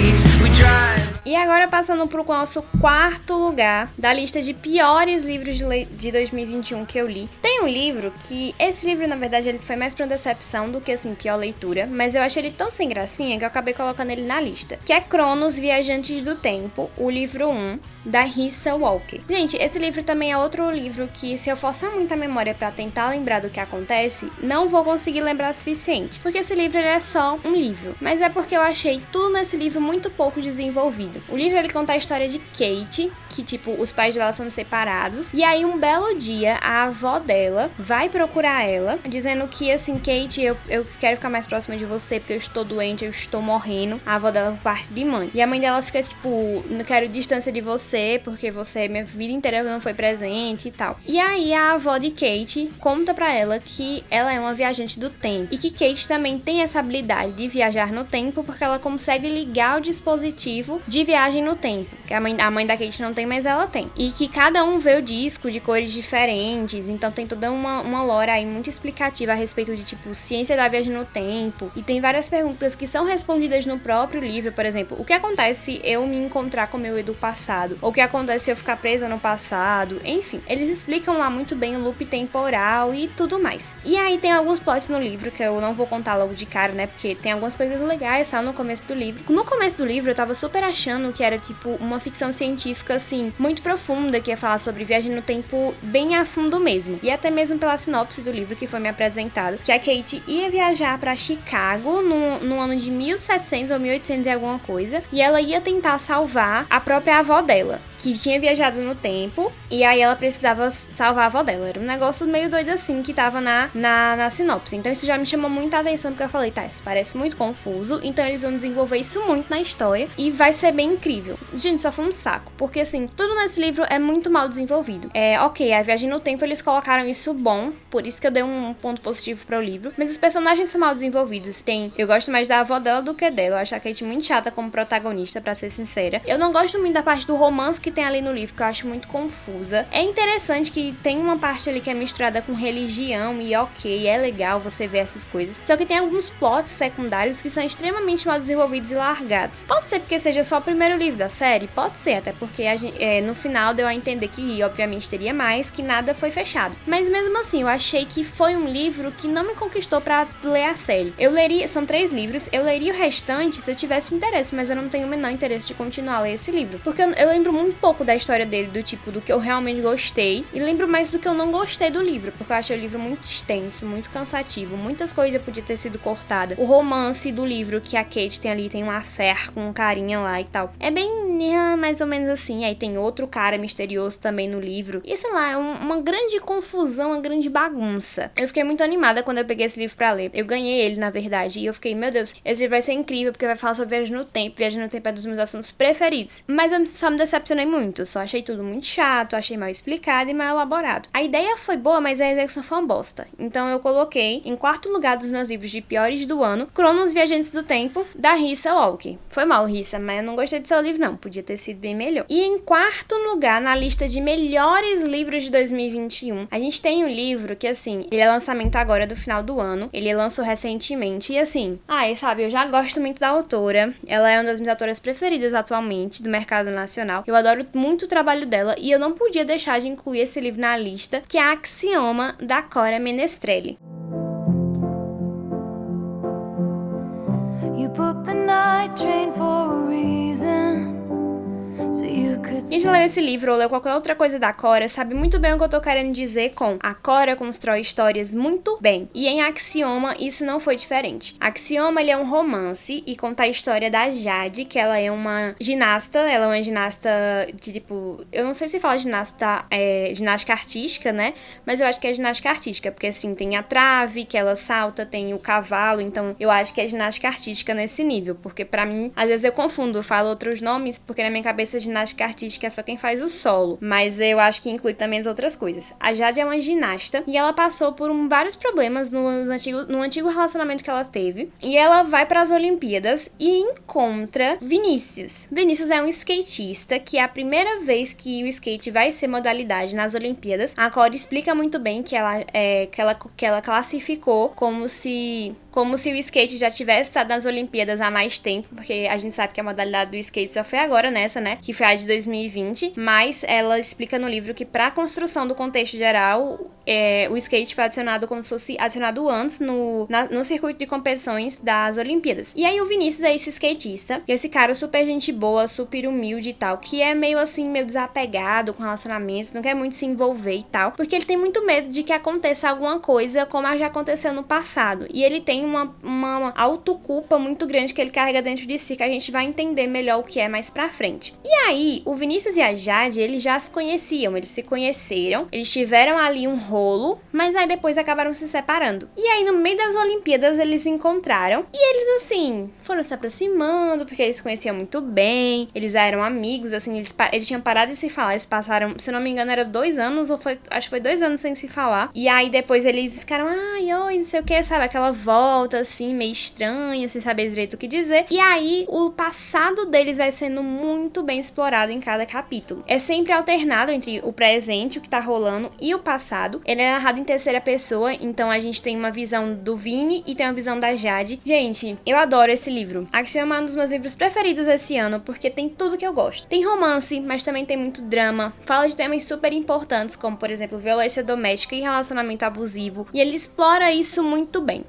Speaker 1: e agora passando para o nosso quarto lugar da lista de piores livros de, de 2021 que eu li. Tem um livro que esse livro na verdade ele foi mais para decepção do que assim pior leitura, mas eu achei ele tão sem gracinha que eu acabei colocando ele na lista, que é Cronos Viajantes do Tempo, o livro 1 da Rissa Walker. Gente, esse livro também é outro livro que se eu forçar muito a memória para tentar lembrar do que acontece, não vou conseguir lembrar o suficiente, porque esse livro é só um livro, mas é porque eu achei tudo nesse livro muito pouco desenvolvido. O livro ele conta a história de Kate, que tipo, os pais dela são separados, e aí um belo dia a avó dela vai procurar ela, dizendo que assim, Kate, eu, eu quero ficar mais próxima de você porque eu estou doente, eu estou morrendo. A avó dela por parte de mãe. E a mãe dela fica tipo, não quero distância de você porque você minha vida inteira não foi presente e tal. E aí a avó de Kate conta para ela que ela é uma viajante do tempo e que Kate também tem essa habilidade de viajar no tempo porque ela consegue ligar o dispositivo de viagem no tempo. Que a mãe, a mãe da Kate não tem, mas ela tem. E que cada um vê o disco de cores diferentes. Então tem toda uma, uma lore aí muito explicativa a respeito de, tipo, ciência da viagem no tempo. E tem várias perguntas que são respondidas no próprio livro. Por exemplo, o que acontece se eu me encontrar com meu Edu passado? Ou o que acontece se eu ficar presa no passado? Enfim, eles explicam lá muito bem o loop temporal e tudo mais. E aí tem alguns plots no livro que eu não vou contar logo de cara, né? Porque tem algumas coisas legais, tá? No começo do livro. No começo do livro eu tava super achando que era tipo uma ficção científica assim, muito profunda, que ia falar sobre viagem no tempo bem a fundo mesmo. E até mesmo pela sinopse do livro que foi me apresentado, que a Kate ia viajar para Chicago no, no ano de 1700 ou 1800 e alguma coisa, e ela ia tentar salvar a própria avó dela que tinha viajado no tempo e aí ela precisava salvar a avó dela. Era um negócio meio doido assim que tava na, na, na sinopse. Então isso já me chamou muita atenção porque eu falei, tá, isso parece muito confuso. Então eles vão desenvolver isso muito na história e vai ser bem incrível. Gente, só foi um saco. Porque assim, tudo nesse livro é muito mal desenvolvido. É, ok, a viagem no tempo eles colocaram isso bom, por isso que eu dei um ponto positivo para o livro. Mas os personagens são mal desenvolvidos. Tem, eu gosto mais da avó dela do que dela. Eu acho a Kate muito chata como protagonista, para ser sincera. Eu não gosto muito da parte do romance que tem ali no livro, que eu acho muito confusa. É interessante que tem uma parte ali que é misturada com religião e ok, é legal você ver essas coisas. Só que tem alguns plots secundários que são extremamente mal desenvolvidos e largados. Pode ser porque seja só o primeiro livro da série? Pode ser, até porque gente, é, no final deu a entender que obviamente teria mais, que nada foi fechado. Mas mesmo assim, eu achei que foi um livro que não me conquistou para ler a série. Eu leria, são três livros, eu leria o restante se eu tivesse interesse, mas eu não tenho o menor interesse de continuar a ler esse livro. Porque eu, eu lembro muito pouco da história dele, do tipo, do que eu realmente gostei. E lembro mais do que eu não gostei do livro, porque eu achei o livro muito extenso, muito cansativo. Muitas coisas podiam ter sido cortadas. O romance do livro que a Kate tem ali tem uma fé com um carinha lá e tal. É bem mais ou menos assim. Aí tem outro cara misterioso também no livro. E sei lá, é uma grande confusão, uma grande bagunça. Eu fiquei muito animada quando eu peguei esse livro para ler. Eu ganhei ele, na verdade, e eu fiquei, meu Deus, esse livro vai ser incrível porque vai falar sobre viagem no tempo. Viagem no tempo é dos meus assuntos preferidos. Mas eu só me decepcionei muito. Só achei tudo muito chato, achei mal explicado e mal elaborado. A ideia foi boa, mas a execução foi uma bosta. Então eu coloquei em quarto lugar dos meus livros de piores do ano, Cronos Viajantes do Tempo, da Rissa Walk. Foi mal, Rissa, mas eu não gostei do seu livro, não. Podia ter sido bem melhor. E em quarto lugar, na lista de melhores livros de 2021, a gente tem um livro que, assim, ele é lançamento agora do final do ano. Ele lançou recentemente. E assim, ai, sabe, eu já gosto muito da autora. Ela é uma das minhas autoras preferidas atualmente do mercado nacional. Eu adoro muito o trabalho dela e eu não podia deixar de incluir esse livro na lista, que é Axioma da Cora Menestrelli. You the night train for a reason. Quem já leu esse livro ou leu qualquer outra coisa da Cora sabe muito bem o que eu tô querendo dizer com a Cora constrói histórias muito bem. E em Axioma isso não foi diferente. Axioma ele é um romance e conta a história da Jade, que ela é uma ginasta, ela é uma ginasta de tipo, eu não sei se fala ginasta, é, ginástica artística, né? Mas eu acho que é ginástica artística, porque assim, tem a trave que ela salta, tem o cavalo, então eu acho que é ginástica artística nesse nível, porque para mim, às vezes eu confundo, eu falo outros nomes, porque na minha cabeça ginástica artística é só quem faz o solo, mas eu acho que inclui também as outras coisas. A Jade é uma ginasta e ela passou por um, vários problemas no, antigo, no antigo relacionamento que ela teve. E ela vai para as Olimpíadas e encontra Vinícius. Vinícius é um skatista que é a primeira vez que o skate vai ser modalidade nas Olimpíadas. A Cora explica muito bem que ela, é, que ela, que ela classificou como se como se o skate já tivesse estado nas Olimpíadas há mais tempo, porque a gente sabe que a modalidade do skate só foi agora nessa, né? Que foi a de 2020. Mas ela explica no livro que, para a construção do contexto geral, é, o skate foi adicionado como se fosse adicionado antes no, na, no circuito de competições das Olimpíadas. E aí o Vinícius é esse skatista, esse cara super gente boa, super humilde e tal, que é meio assim, meio desapegado com relacionamentos, não quer muito se envolver e tal, porque ele tem muito medo de que aconteça alguma coisa como já aconteceu no passado. E ele tem uma, uma autoculpa muito grande que ele carrega dentro de si, que a gente vai entender melhor o que é mais pra frente. E aí, o Vinícius e a Jade, eles já se conheciam, eles se conheceram, eles tiveram ali um rolo, mas aí depois acabaram se separando. E aí, no meio das Olimpíadas, eles se encontraram e eles, assim, foram se aproximando, porque eles se conheciam muito bem, eles eram amigos, assim, eles, eles tinham parado de se falar, eles passaram, se eu não me engano, era dois anos, ou foi, acho que foi dois anos sem se falar. E aí depois eles ficaram, ai, oi, não sei o que, sabe, aquela voz volta, assim, meio estranha, sem saber direito o que dizer. E aí, o passado deles vai sendo muito bem explorado em cada capítulo. É sempre alternado entre o presente, o que tá rolando, e o passado. Ele é narrado em terceira pessoa, então a gente tem uma visão do Vini e tem uma visão da Jade. Gente, eu adoro esse livro. Axioma é um dos meus livros preferidos esse ano, porque tem tudo que eu gosto. Tem romance, mas também tem muito drama. Fala de temas super importantes, como por exemplo violência doméstica e relacionamento abusivo. E ele explora isso muito bem.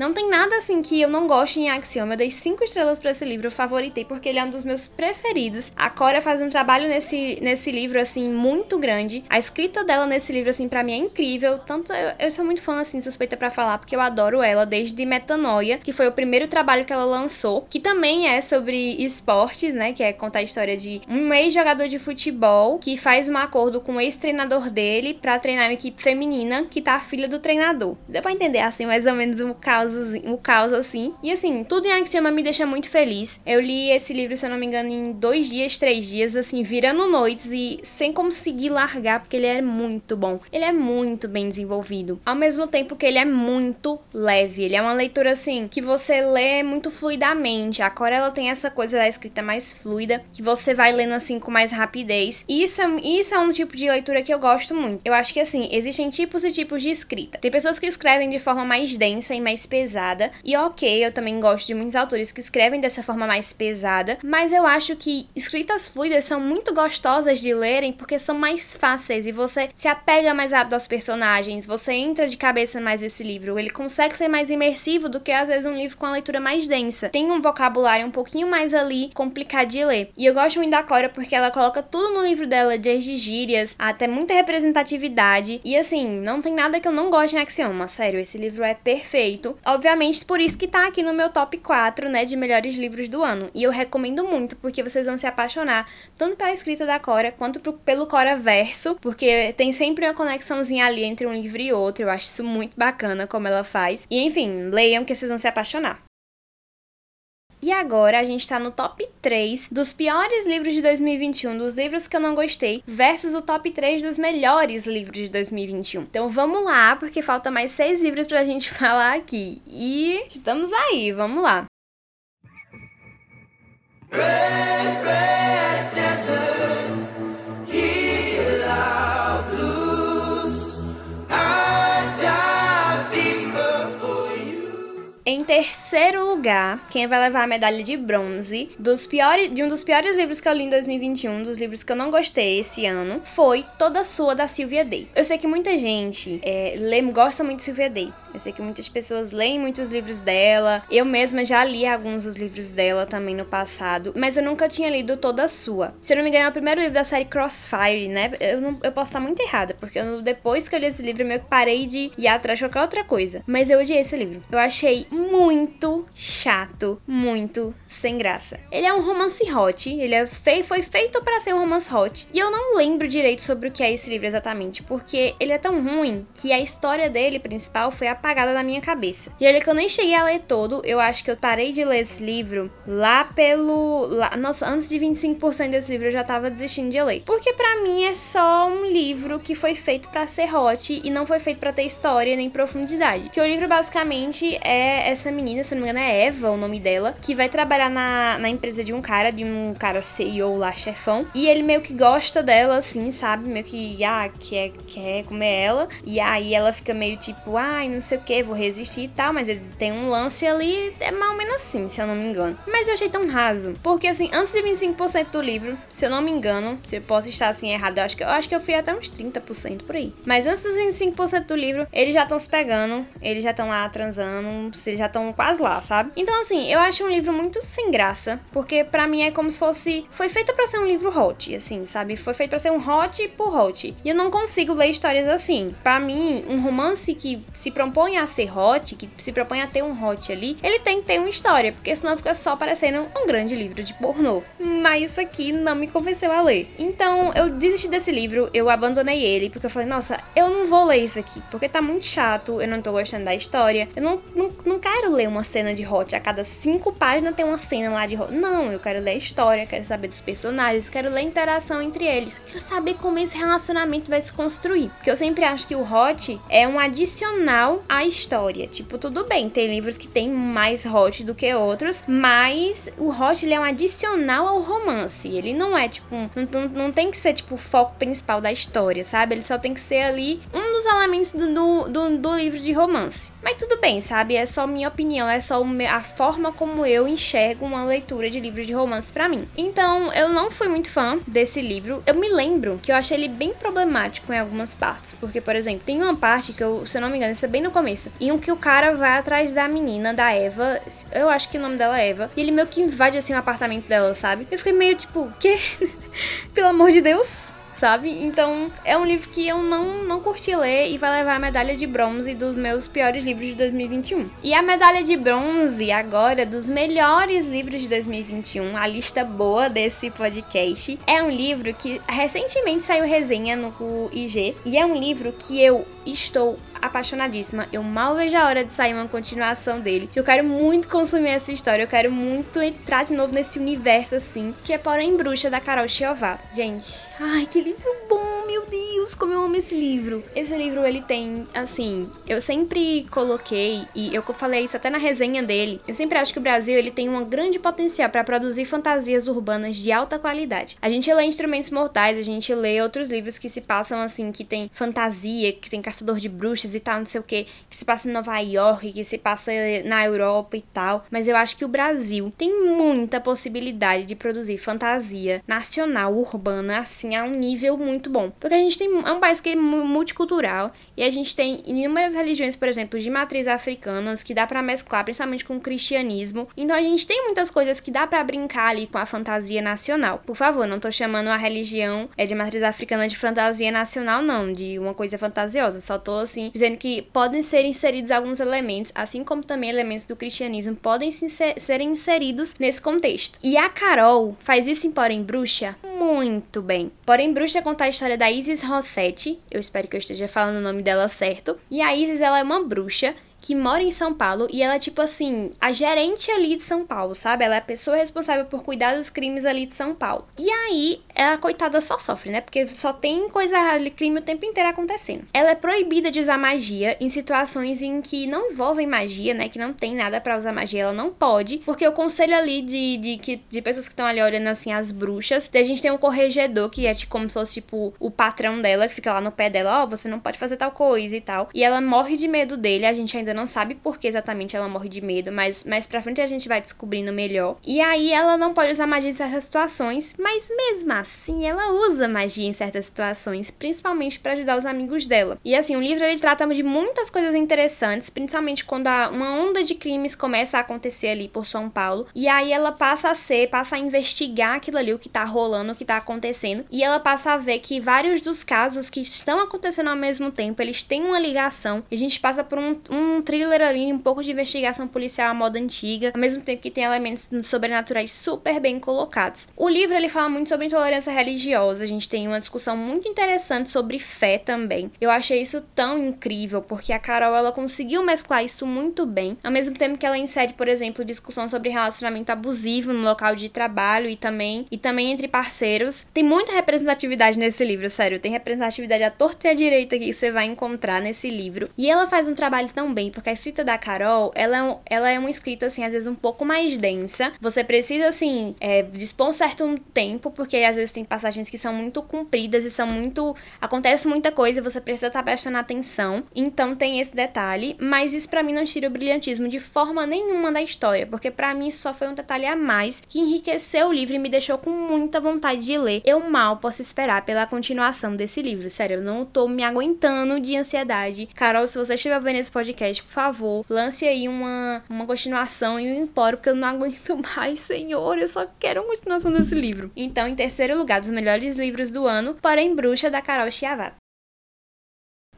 Speaker 1: Não tem nada assim que eu não goste em Axioma. Eu dei 5 estrelas para esse livro, eu favoritei porque ele é um dos meus preferidos. A Cora faz um trabalho nesse, nesse livro, assim, muito grande. A escrita dela nesse livro, assim, para mim é incrível. Tanto eu, eu sou muito fã, assim, suspeita para falar, porque eu adoro ela desde Metanoia, que foi o primeiro trabalho que ela lançou, que também é sobre esportes, né? Que é contar a história de um ex-jogador de futebol que faz um acordo com o ex-treinador dele para treinar uma equipe feminina que tá a filha do treinador. Deu pra entender, assim, mais ou menos o caos caos, o caos assim. E assim, tudo em Axioma me deixa muito feliz. Eu li esse livro, se eu não me engano, em dois dias, três dias, assim, virando noites e sem conseguir largar, porque ele é muito bom. Ele é muito bem desenvolvido. Ao mesmo tempo que ele é muito leve. Ele é uma leitura, assim, que você lê muito fluidamente. A Cora, ela tem essa coisa da escrita mais fluida, que você vai lendo, assim, com mais rapidez. E isso é, isso é um tipo de leitura que eu gosto muito. Eu acho que, assim, existem tipos e tipos de escrita. Tem pessoas que escrevem de forma mais densa e mais pesada. E ok, eu também gosto de muitos autores que escrevem dessa forma mais pesada, mas eu acho que escritas fluidas são muito gostosas de lerem porque são mais fáceis e você se apega mais rápido aos personagens, você entra de cabeça mais nesse livro. Ele consegue ser mais imersivo do que às vezes um livro com a leitura mais densa. Tem um vocabulário um pouquinho mais ali complicado de ler. E eu gosto muito da Cora porque ela coloca tudo no livro dela, desde gírias até muita representatividade. E assim, não tem nada que eu não goste em Axioma. Sério, esse livro é perfeito. Obviamente, por isso que tá aqui no meu top 4, né, de melhores livros do ano. E eu recomendo muito, porque vocês vão se apaixonar tanto pela escrita da Cora, quanto pro, pelo Cora Verso, porque tem sempre uma conexãozinha ali entre um livro e outro. Eu acho isso muito bacana como ela faz. E enfim, leiam que vocês vão se apaixonar. E agora a gente tá no top 3 dos piores livros de 2021, dos livros que eu não gostei, versus o top 3 dos melhores livros de 2021. Então vamos lá, porque falta mais seis livros pra gente falar aqui. E estamos aí, vamos lá. Red, red desert. Em terceiro lugar, quem vai levar a medalha de bronze dos piores, de um dos piores livros que eu li em 2021, dos livros que eu não gostei esse ano, foi Toda Sua, da Sylvia Day. Eu sei que muita gente é, lê, gosta muito de Sylvia Day. Eu sei que muitas pessoas leem muitos livros dela. Eu mesma já li alguns dos livros dela também no passado, mas eu nunca tinha lido Toda Sua. Se eu não me engano, é o primeiro livro da série Crossfire, né? Eu, não, eu posso estar muito errada, porque eu, depois que eu li esse livro, eu meio que parei de ir atrás de qualquer outra coisa. Mas eu odiei esse livro. Eu achei muito chato, muito sem graça. Ele é um romance hot, ele é foi feito para ser um romance hot. E eu não lembro direito sobre o que é esse livro exatamente, porque ele é tão ruim que a história dele principal foi apagada da minha cabeça. E olha que eu nem cheguei a ler todo, eu acho que eu parei de ler esse livro lá pelo lá, nossa, antes de 25% desse livro eu já tava desistindo de ler. Porque para mim é só um livro que foi feito para ser hot e não foi feito para ter história nem profundidade. Que o livro basicamente é essa menina, se não me engano é Eva o nome dela, que vai trabalhar na, na empresa de um cara, de um cara CEO lá, chefão, e ele meio que gosta dela, assim, sabe? Meio que, ah, quer, quer comer ela, e aí ela fica meio tipo, ai, não sei o que, vou resistir e tal, mas ele tem um lance ali, é mais ou menos assim, se eu não me engano. Mas eu achei tão raso, porque assim, antes de 25% do livro, se eu não me engano, se eu posso estar assim errado, eu acho que eu, acho que eu fui até uns 30% por aí. Mas antes dos 25% do livro, eles já estão se pegando, eles já estão lá transando, eles já estão quase lá, sabe? Então, assim, eu acho um livro muito sem graça, porque para mim é como se fosse. Foi feito para ser um livro hot, assim, sabe? Foi feito para ser um hot por hot. E eu não consigo ler histórias assim. Para mim, um romance que se propõe a ser hot, que se propõe a ter um hot ali, ele tem que ter uma história, porque senão fica só parecendo um grande livro de pornô. Mas isso aqui não me convenceu a ler. Então, eu desisti desse livro, eu abandonei ele, porque eu falei, nossa, eu não vou ler isso aqui, porque tá muito chato, eu não tô gostando da história, eu não, não, não quero ler uma cena de hot. A cada cinco páginas tem uma cena lá de hot. Não, eu quero ler a história, quero saber dos personagens, quero ler a interação entre eles. Quero saber como esse relacionamento vai se construir. Porque eu sempre acho que o hot é um adicional a história. Tipo, tudo bem, tem livros que tem mais hot do que outros, mas o hot ele é um adicional ao romance. Ele não é, tipo, um, não, não tem que ser, tipo, o foco principal da história, sabe? Ele só tem que ser ali um dos elementos do, do, do, do livro de romance. Mas tudo bem, sabe? É só minha opinião, é só a forma como eu enxergo uma leitura de livros de romance para mim. Então, eu não fui muito fã desse livro. Eu me lembro que eu achei ele bem problemático em algumas partes, porque, por exemplo, tem uma parte que eu, se eu não me engano, isso é bem no começo, em um que o cara vai atrás da menina, da Eva, eu acho que o nome dela é Eva, e ele meio que invade assim o apartamento dela, sabe? Eu fiquei meio tipo, que? Pelo amor de Deus, sabe? Então é um livro que eu não, não curti ler e vai levar a medalha de bronze dos meus piores livros de 2021. E a medalha de bronze agora dos melhores livros de 2021, a lista boa desse podcast, é um livro que recentemente saiu resenha no IG e é um livro que eu estou apaixonadíssima. Eu mal vejo a hora de sair uma continuação dele. Eu quero muito consumir essa história. Eu quero muito entrar de novo nesse universo assim. Que é Porém Bruxa da Carol Chiová. Gente, ai, que livro bom, meu Deus, como eu amo esse livro. Esse livro ele tem, assim, eu sempre coloquei e eu falei isso até na resenha dele. Eu sempre acho que o Brasil ele tem um grande potencial para produzir fantasias urbanas de alta qualidade. A gente lê Instrumentos Mortais, a gente lê outros livros que se passam assim, que tem fantasia, que tem caçador de bruxas e tal, não sei o que, que se passa em Nova York, que se passa na Europa e tal. Mas eu acho que o Brasil tem muita possibilidade de produzir fantasia nacional, urbana, assim, a um nível muito bom. Porque a gente tem, é um país que é multicultural e a gente tem inúmeras religiões, por exemplo, de matriz africanas, que dá para mesclar, principalmente com o cristianismo. Então a gente tem muitas coisas que dá para brincar ali com a fantasia nacional. Por favor, não tô chamando a religião é de matriz africana de fantasia nacional, não, de uma coisa fantasiosa. Só tô assim dizendo que podem ser inseridos alguns elementos, assim como também elementos do cristianismo podem ser, serem inseridos nesse contexto. E a Carol faz isso em Porém Bruxa muito bem. Porém Bruxa conta a história da Isis Rossetti, eu espero que eu esteja falando o nome dela certo. E a Isis, ela é uma bruxa que mora em São Paulo e ela é tipo assim, a gerente ali de São Paulo, sabe? Ela é a pessoa responsável por cuidar dos crimes ali de São Paulo. E aí, a coitada só sofre, né? Porque só tem coisa ali, crime o tempo inteiro acontecendo. Ela é proibida de usar magia em situações em que não envolvem magia, né? Que não tem nada para usar magia, ela não pode, porque o conselho ali de, de, de, de pessoas que estão ali olhando assim as bruxas, a gente tem um corregedor que é tipo, como se fosse tipo o patrão dela, que fica lá no pé dela, ó, oh, você não pode fazer tal coisa e tal. E ela morre de medo dele, a gente ainda ainda não sabe por que exatamente ela morre de medo, mas mais pra frente a gente vai descobrindo melhor. E aí ela não pode usar magia em certas situações, mas mesmo assim ela usa magia em certas situações, principalmente para ajudar os amigos dela. E assim, o livro ele trata de muitas coisas interessantes, principalmente quando uma onda de crimes começa a acontecer ali por São Paulo, e aí ela passa a ser, passa a investigar aquilo ali, o que tá rolando, o que tá acontecendo, e ela passa a ver que vários dos casos que estão acontecendo ao mesmo tempo, eles têm uma ligação, e a gente passa por um, um um thriller ali, um pouco de investigação policial à moda antiga, ao mesmo tempo que tem elementos sobrenaturais super bem colocados. O livro ele fala muito sobre intolerância religiosa, a gente tem uma discussão muito interessante sobre fé também. Eu achei isso tão incrível porque a Carol ela conseguiu mesclar isso muito bem, ao mesmo tempo que ela insere, por exemplo, discussão sobre relacionamento abusivo no local de trabalho e também e também entre parceiros. Tem muita representatividade nesse livro, sério, tem representatividade à torta e à direita que você vai encontrar nesse livro. E ela faz um trabalho tão bem porque a escrita da Carol, ela é, um, ela é uma escrita, assim, às vezes um pouco mais densa. Você precisa, assim, é, dispor um certo tempo, porque às vezes tem passagens que são muito compridas e são muito. acontece muita coisa e você precisa estar prestando atenção. Então tem esse detalhe, mas isso para mim não tira o brilhantismo de forma nenhuma da história, porque para mim só foi um detalhe a mais que enriqueceu o livro e me deixou com muita vontade de ler. Eu mal posso esperar pela continuação desse livro, sério, eu não tô me aguentando de ansiedade. Carol, se você estiver vendo esse podcast, por favor, lance aí uma, uma continuação e um empório, porque eu não aguento mais, senhor. Eu só quero uma continuação desse livro. Então, em terceiro lugar dos melhores livros do ano, porém Bruxa, da Carol Chiavat.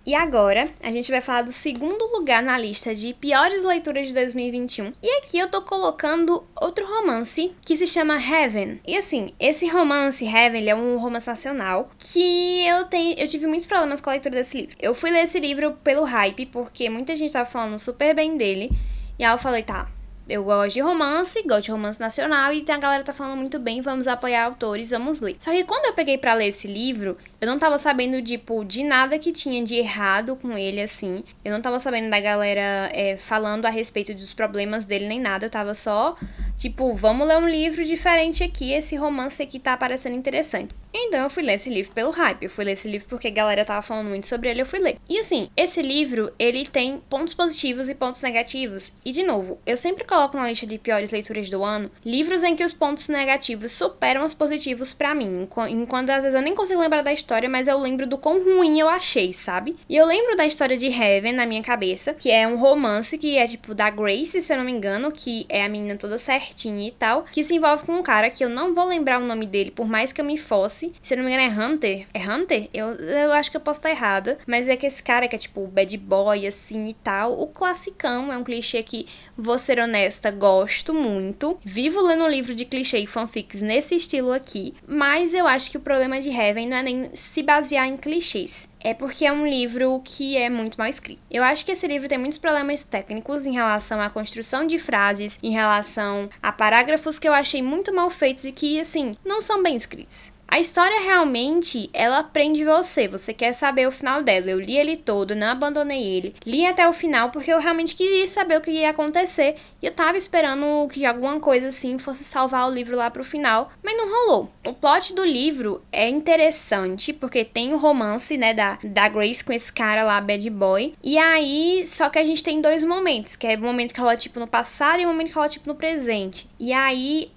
Speaker 1: E agora, a gente vai falar do segundo lugar na lista de piores leituras de 2021. E aqui eu tô colocando outro romance que se chama Heaven. E assim, esse romance Heaven, é um romance nacional que eu tenho, eu tive muitos problemas com a leitura desse livro. Eu fui ler esse livro pelo hype porque muita gente tava falando super bem dele. E aí eu falei, tá, eu gosto de romance, gosto de romance nacional e a galera tá falando muito bem, vamos apoiar autores, vamos ler. Só que quando eu peguei para ler esse livro, eu não tava sabendo, tipo, de nada que tinha de errado com ele, assim. Eu não tava sabendo da galera é, falando a respeito dos problemas dele nem nada, eu tava só Tipo, vamos ler um livro diferente aqui, esse romance aqui tá parecendo interessante. Então eu fui ler esse livro pelo hype, eu fui ler esse livro porque a galera tava falando muito sobre ele, eu fui ler. E assim, esse livro, ele tem pontos positivos e pontos negativos. E de novo, eu sempre coloco na lista de piores leituras do ano livros em que os pontos negativos superam os positivos para mim. Enquanto às vezes eu nem consigo lembrar da história, mas eu lembro do quão ruim eu achei, sabe? E eu lembro da história de Heaven na minha cabeça, que é um romance que é tipo da Grace, se eu não me engano, que é a menina toda certinha e tal, que se envolve com um cara que eu não vou lembrar o nome dele, por mais que eu me fosse se não me engano, é Hunter. É Hunter? Eu, eu acho que eu posso estar errada. Mas é que esse cara que é tipo bad boy, assim e tal. O classicão é um clichê que, vou ser honesta, gosto muito. Vivo lendo um livro de clichê e fanfics nesse estilo aqui. Mas eu acho que o problema de Heaven não é nem se basear em clichês é porque é um livro que é muito mal escrito. Eu acho que esse livro tem muitos problemas técnicos em relação à construção de frases, em relação a parágrafos que eu achei muito mal feitos e que, assim, não são bem escritos. A história realmente, ela prende você. Você quer saber o final dela. Eu li ele todo, não abandonei ele. Li até o final porque eu realmente queria saber o que ia acontecer. E eu tava esperando que alguma coisa assim fosse salvar o livro lá pro final, mas não rolou. O plot do livro é interessante porque tem o romance, né, da, da Grace com esse cara lá, bad boy. E aí, só que a gente tem dois momentos, que é o momento que rola tipo no passado e o momento que rola tipo no presente. E aí,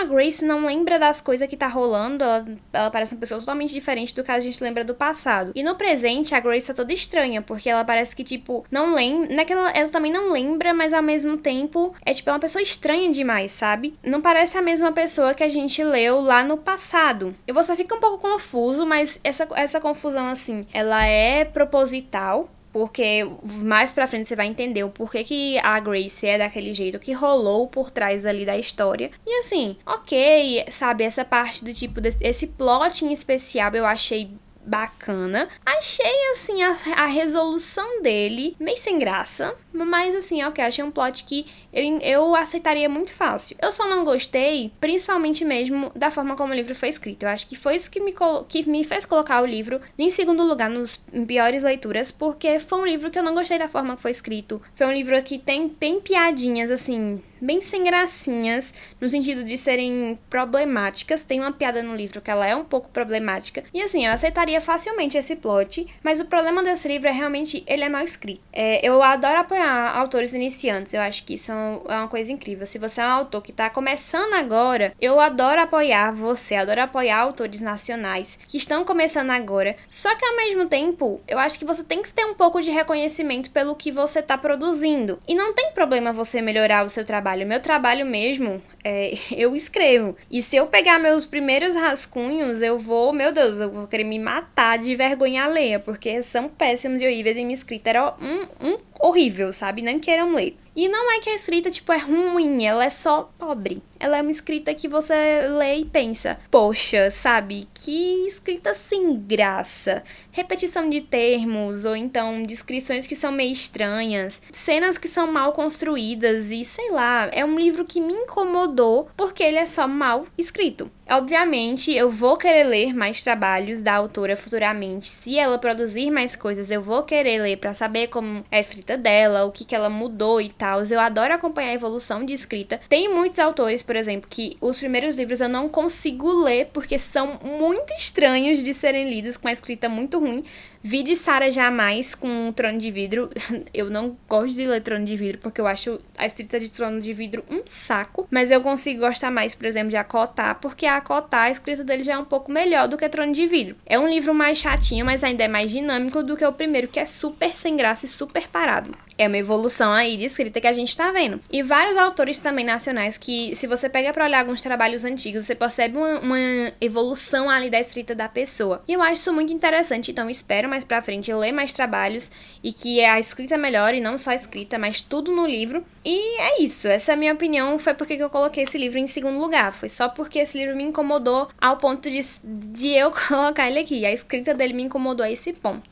Speaker 1: uma Grace não lembra das coisas que tá rolando, ela ela parece uma pessoa totalmente diferente do que a gente lembra do passado. E no presente, a Grace tá toda estranha, porque ela parece que, tipo, não lembra. Não é ela, também não lembra, mas ao mesmo tempo é, tipo, é uma pessoa estranha demais, sabe? Não parece a mesma pessoa que a gente leu lá no passado. E você fica um pouco confuso, mas essa, essa confusão, assim, ela é proposital porque mais pra frente você vai entender o porquê que a Grace é daquele jeito, que rolou por trás ali da história. E assim, ok, sabe, essa parte do tipo, desse, esse plot em especial eu achei bacana. Achei, assim, a, a resolução dele meio sem graça. Mas, assim, ok, achei um plot que eu, eu aceitaria muito fácil. Eu só não gostei, principalmente mesmo, da forma como o livro foi escrito. Eu acho que foi isso que me, que me fez colocar o livro em segundo lugar nos piores leituras, porque foi um livro que eu não gostei da forma que foi escrito. Foi um livro que tem, tem piadinhas, assim, bem sem gracinhas, no sentido de serem problemáticas. Tem uma piada no livro que ela é um pouco problemática. E assim, eu aceitaria facilmente esse plot, mas o problema desse livro é realmente ele é mal escrito. É, eu adoro apoiar autores iniciantes, eu acho que é uma coisa incrível. Se você é um autor que está começando agora, eu adoro apoiar você, adoro apoiar autores nacionais que estão começando agora. Só que ao mesmo tempo, eu acho que você tem que ter um pouco de reconhecimento pelo que você está produzindo. E não tem problema você melhorar o seu trabalho trabalho. Meu trabalho mesmo, é, eu escrevo. E se eu pegar meus primeiros rascunhos, eu vou, meu Deus, eu vou querer me matar de vergonha alheia, porque são péssimos e horríveis e minha escrita era um, um horrível, sabe? Nem queiram ler. E não é que a escrita, tipo, é ruim, ela é só pobre. Ela é uma escrita que você lê e pensa, poxa, sabe? Que escrita sem graça. Repetição de termos, ou então descrições que são meio estranhas, cenas que são mal construídas e sei lá, é um livro que me incomodou porque ele é só mal escrito. Obviamente, eu vou querer ler mais trabalhos da autora futuramente. Se ela produzir mais coisas, eu vou querer ler para saber como é a escrita dela, o que, que ela mudou e tal. Eu adoro acompanhar a evolução de escrita. Tem muitos autores, por exemplo, que os primeiros livros eu não consigo ler porque são muito estranhos de serem lidos com a escrita muito ruim. Vi de Sara Jamais com Trono de Vidro. Eu não gosto de ler Trono de Vidro porque eu acho a escrita de Trono de Vidro um saco. Mas eu consigo gostar mais, por exemplo, de Acotar, porque a Acotar, a escrita dele já é um pouco melhor do que Trono de Vidro. É um livro mais chatinho, mas ainda é mais dinâmico do que o primeiro, que é super sem graça e super parado. É uma evolução aí de escrita que a gente tá vendo. E vários autores também nacionais que, se você pega para olhar alguns trabalhos antigos, você percebe uma, uma, evolução ali da escrita da pessoa. E eu acho isso muito interessante, então espero mais pra frente ler mais trabalhos e que a escrita melhore, não só a escrita, mas tudo no livro. E é isso, essa é a minha opinião, foi porque eu coloquei esse livro em segundo lugar. Foi só porque esse livro me incomodou ao ponto de, de eu colocar ele aqui. A escrita dele me incomodou a esse ponto.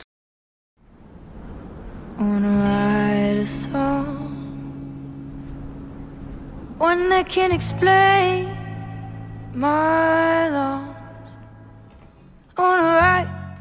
Speaker 1: One that can explain my loss.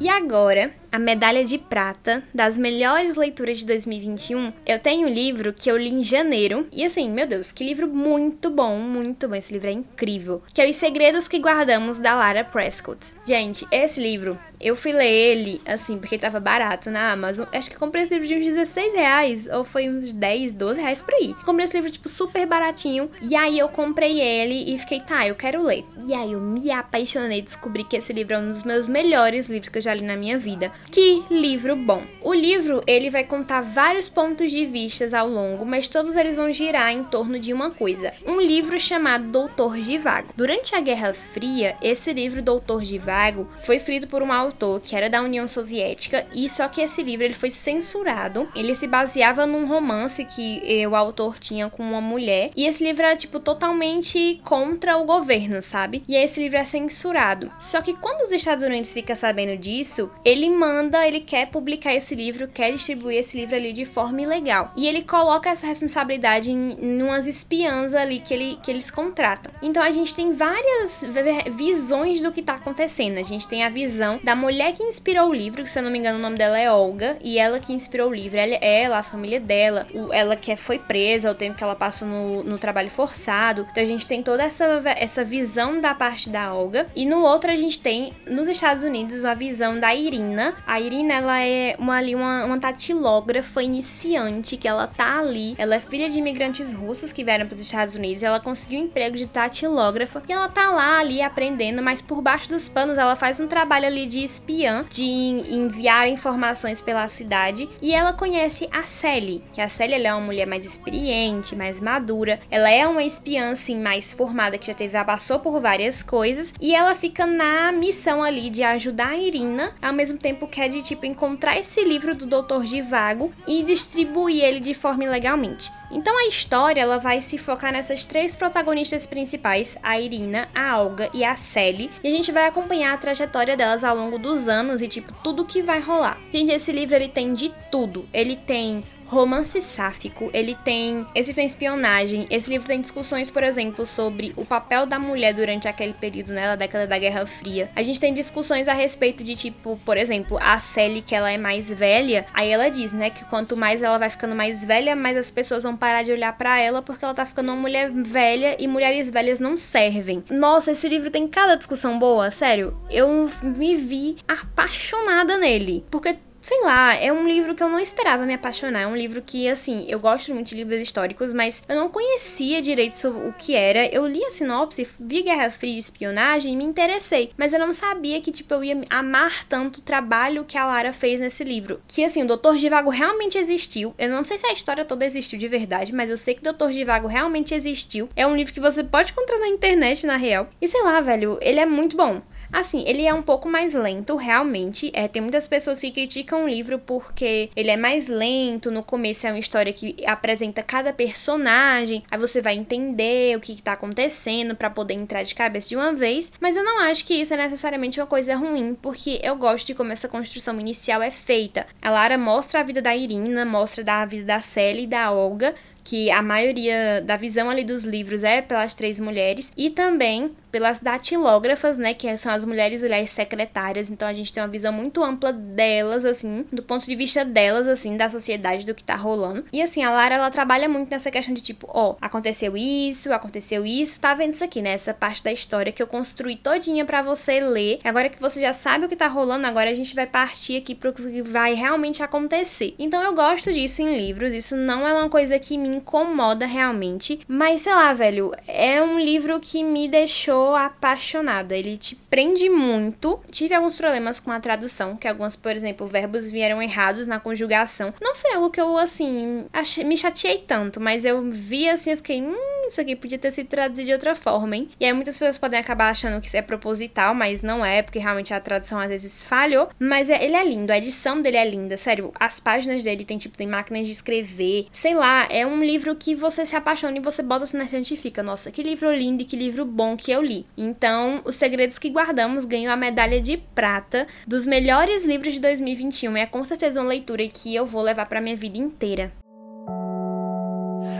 Speaker 1: E agora, a medalha de prata das melhores leituras de 2021, eu tenho um livro que eu li em janeiro. E assim, meu Deus, que livro muito bom, muito bom. Esse livro é incrível. Que é Os Segredos que Guardamos, da Lara Prescott. Gente, esse livro, eu fui ler ele, assim, porque tava barato na Amazon. Acho que comprei esse livro de uns 16 reais, ou foi uns 10, 12 reais por aí. Comprei esse livro, tipo, super baratinho. E aí eu comprei ele e fiquei, tá, eu quero ler. E aí eu me apaixonei, descobri que esse livro é um dos meus melhores livros que eu já li na minha vida. Que livro bom! O livro ele vai contar vários pontos de vistas ao longo, mas todos eles vão girar em torno de uma coisa. Um livro chamado Doutor Givago. Durante a Guerra Fria, esse livro Doutor Givago foi escrito por um autor que era da União Soviética e só que esse livro ele foi censurado. Ele se baseava num romance que o autor tinha com uma mulher e esse livro era tipo totalmente contra o governo, sabe? E aí esse livro é censurado. Só que quando os Estados Unidos ficam sabendo disso, ele manda, ele quer publicar esse livro, quer distribuir esse livro ali de forma ilegal. E ele coloca essa responsabilidade em, em umas espiãs ali que, ele, que eles contratam. Então a gente tem várias visões do que tá acontecendo. A gente tem a visão da mulher que inspirou o livro, que se eu não me engano o nome dela é Olga, e ela que inspirou o livro, ela, ela a família dela, ela que foi presa, o tempo que ela passou no, no trabalho forçado. Então a gente tem toda essa, essa visão da parte da Olga. E no outro a gente tem, nos Estados Unidos, a visão da Irina. A Irina, ela é uma, ali uma, uma tatilógrafa iniciante, que ela tá ali. Ela é filha de imigrantes russos que vieram para os Estados Unidos. ela conseguiu um emprego de tatilógrafa. E ela tá lá ali aprendendo, mas por baixo dos panos ela faz um trabalho ali de espiã, de enviar informações pela cidade. E ela conhece a Sally, que a Sally é uma mulher mais experiente, mais madura. Ela é uma espiã, assim, mais formada, que já teve, passou por várias coisas. E ela fica na missão ali de ajudar a Irina, ao mesmo tempo que é de, tipo, encontrar esse livro do Dr. Givago e distribuir ele de forma ilegalmente. Então a história ela vai se focar nessas três protagonistas principais, a Irina, a Olga e a Sally, e a gente vai acompanhar a trajetória delas ao longo dos anos e tipo tudo que vai rolar. Gente, esse livro ele tem de tudo. Ele tem romance sáfico, ele tem. Esse tem espionagem. Esse livro tem discussões, por exemplo, sobre o papel da mulher durante aquele período, né? Na década da Guerra Fria. A gente tem discussões a respeito de, tipo, por exemplo, a Sally, que ela é mais velha. Aí ela diz, né, que quanto mais ela vai ficando mais velha, mais as pessoas vão parar de olhar para ela porque ela tá ficando uma mulher velha e mulheres velhas não servem. Nossa, esse livro tem cada discussão boa, sério. Eu me vi apaixonada nele. Porque sei lá, é um livro que eu não esperava me apaixonar. É um livro que, assim, eu gosto muito de livros históricos, mas eu não conhecia direito sobre o que era. Eu li a sinopse, vi Guerra Fria e espionagem e me interessei, mas eu não sabia que, tipo, eu ia amar tanto o trabalho que a Lara fez nesse livro. Que, assim, o Doutor Divago realmente existiu. Eu não sei se a história toda existiu de verdade, mas eu sei que o Doutor Divago realmente existiu. É um livro que você pode encontrar na internet, na real. E sei lá, velho, ele é muito bom. Assim, ele é um pouco mais lento, realmente. É, tem muitas pessoas que criticam o livro porque ele é mais lento. No começo é uma história que apresenta cada personagem, aí você vai entender o que, está acontecendo para poder entrar de cabeça de uma vez. Mas eu não acho que isso é necessariamente uma coisa ruim, porque eu gosto de como essa construção inicial é feita. A Lara mostra a vida da Irina, mostra da vida da Sally e da Olga, que a maioria da visão ali dos livros é pelas três mulheres, e também pelas datilógrafas, né, que são as mulheres, aliás, secretárias. Então a gente tem uma visão muito ampla delas, assim, do ponto de vista delas, assim, da sociedade, do que tá rolando. E assim, a Lara, ela trabalha muito nessa questão de tipo, ó, oh, aconteceu isso, aconteceu isso, tá vendo isso aqui, né? Essa parte da história que eu construí todinha para você ler. Agora que você já sabe o que tá rolando, agora a gente vai partir aqui pro que vai realmente acontecer. Então eu gosto disso em livros, isso não é uma coisa que me incomoda realmente, mas sei lá, velho, é um livro que me deixou apaixonada. Ele te prende muito. Tive alguns problemas com a tradução, que alguns, por exemplo, verbos vieram errados na conjugação. Não foi algo que eu, assim, achei, me chateei tanto, mas eu vi assim, eu fiquei, hum, isso aqui podia ter sido traduzido de outra forma, hein? E aí muitas pessoas podem acabar achando que isso é proposital, mas não é, porque realmente a tradução às vezes falhou. Mas é, ele é lindo, a edição dele é linda, sério. As páginas dele tem, tipo, tem máquinas de escrever. Sei lá, é um livro que você se apaixona e você bota assim na estante e fica, nossa, que livro lindo e que livro bom que eu li. Então, Os Segredos que Guardamos ganhou a medalha de prata dos melhores livros de 2021. É com certeza uma leitura que eu vou levar para minha vida inteira.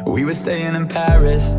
Speaker 1: We were staying in Paris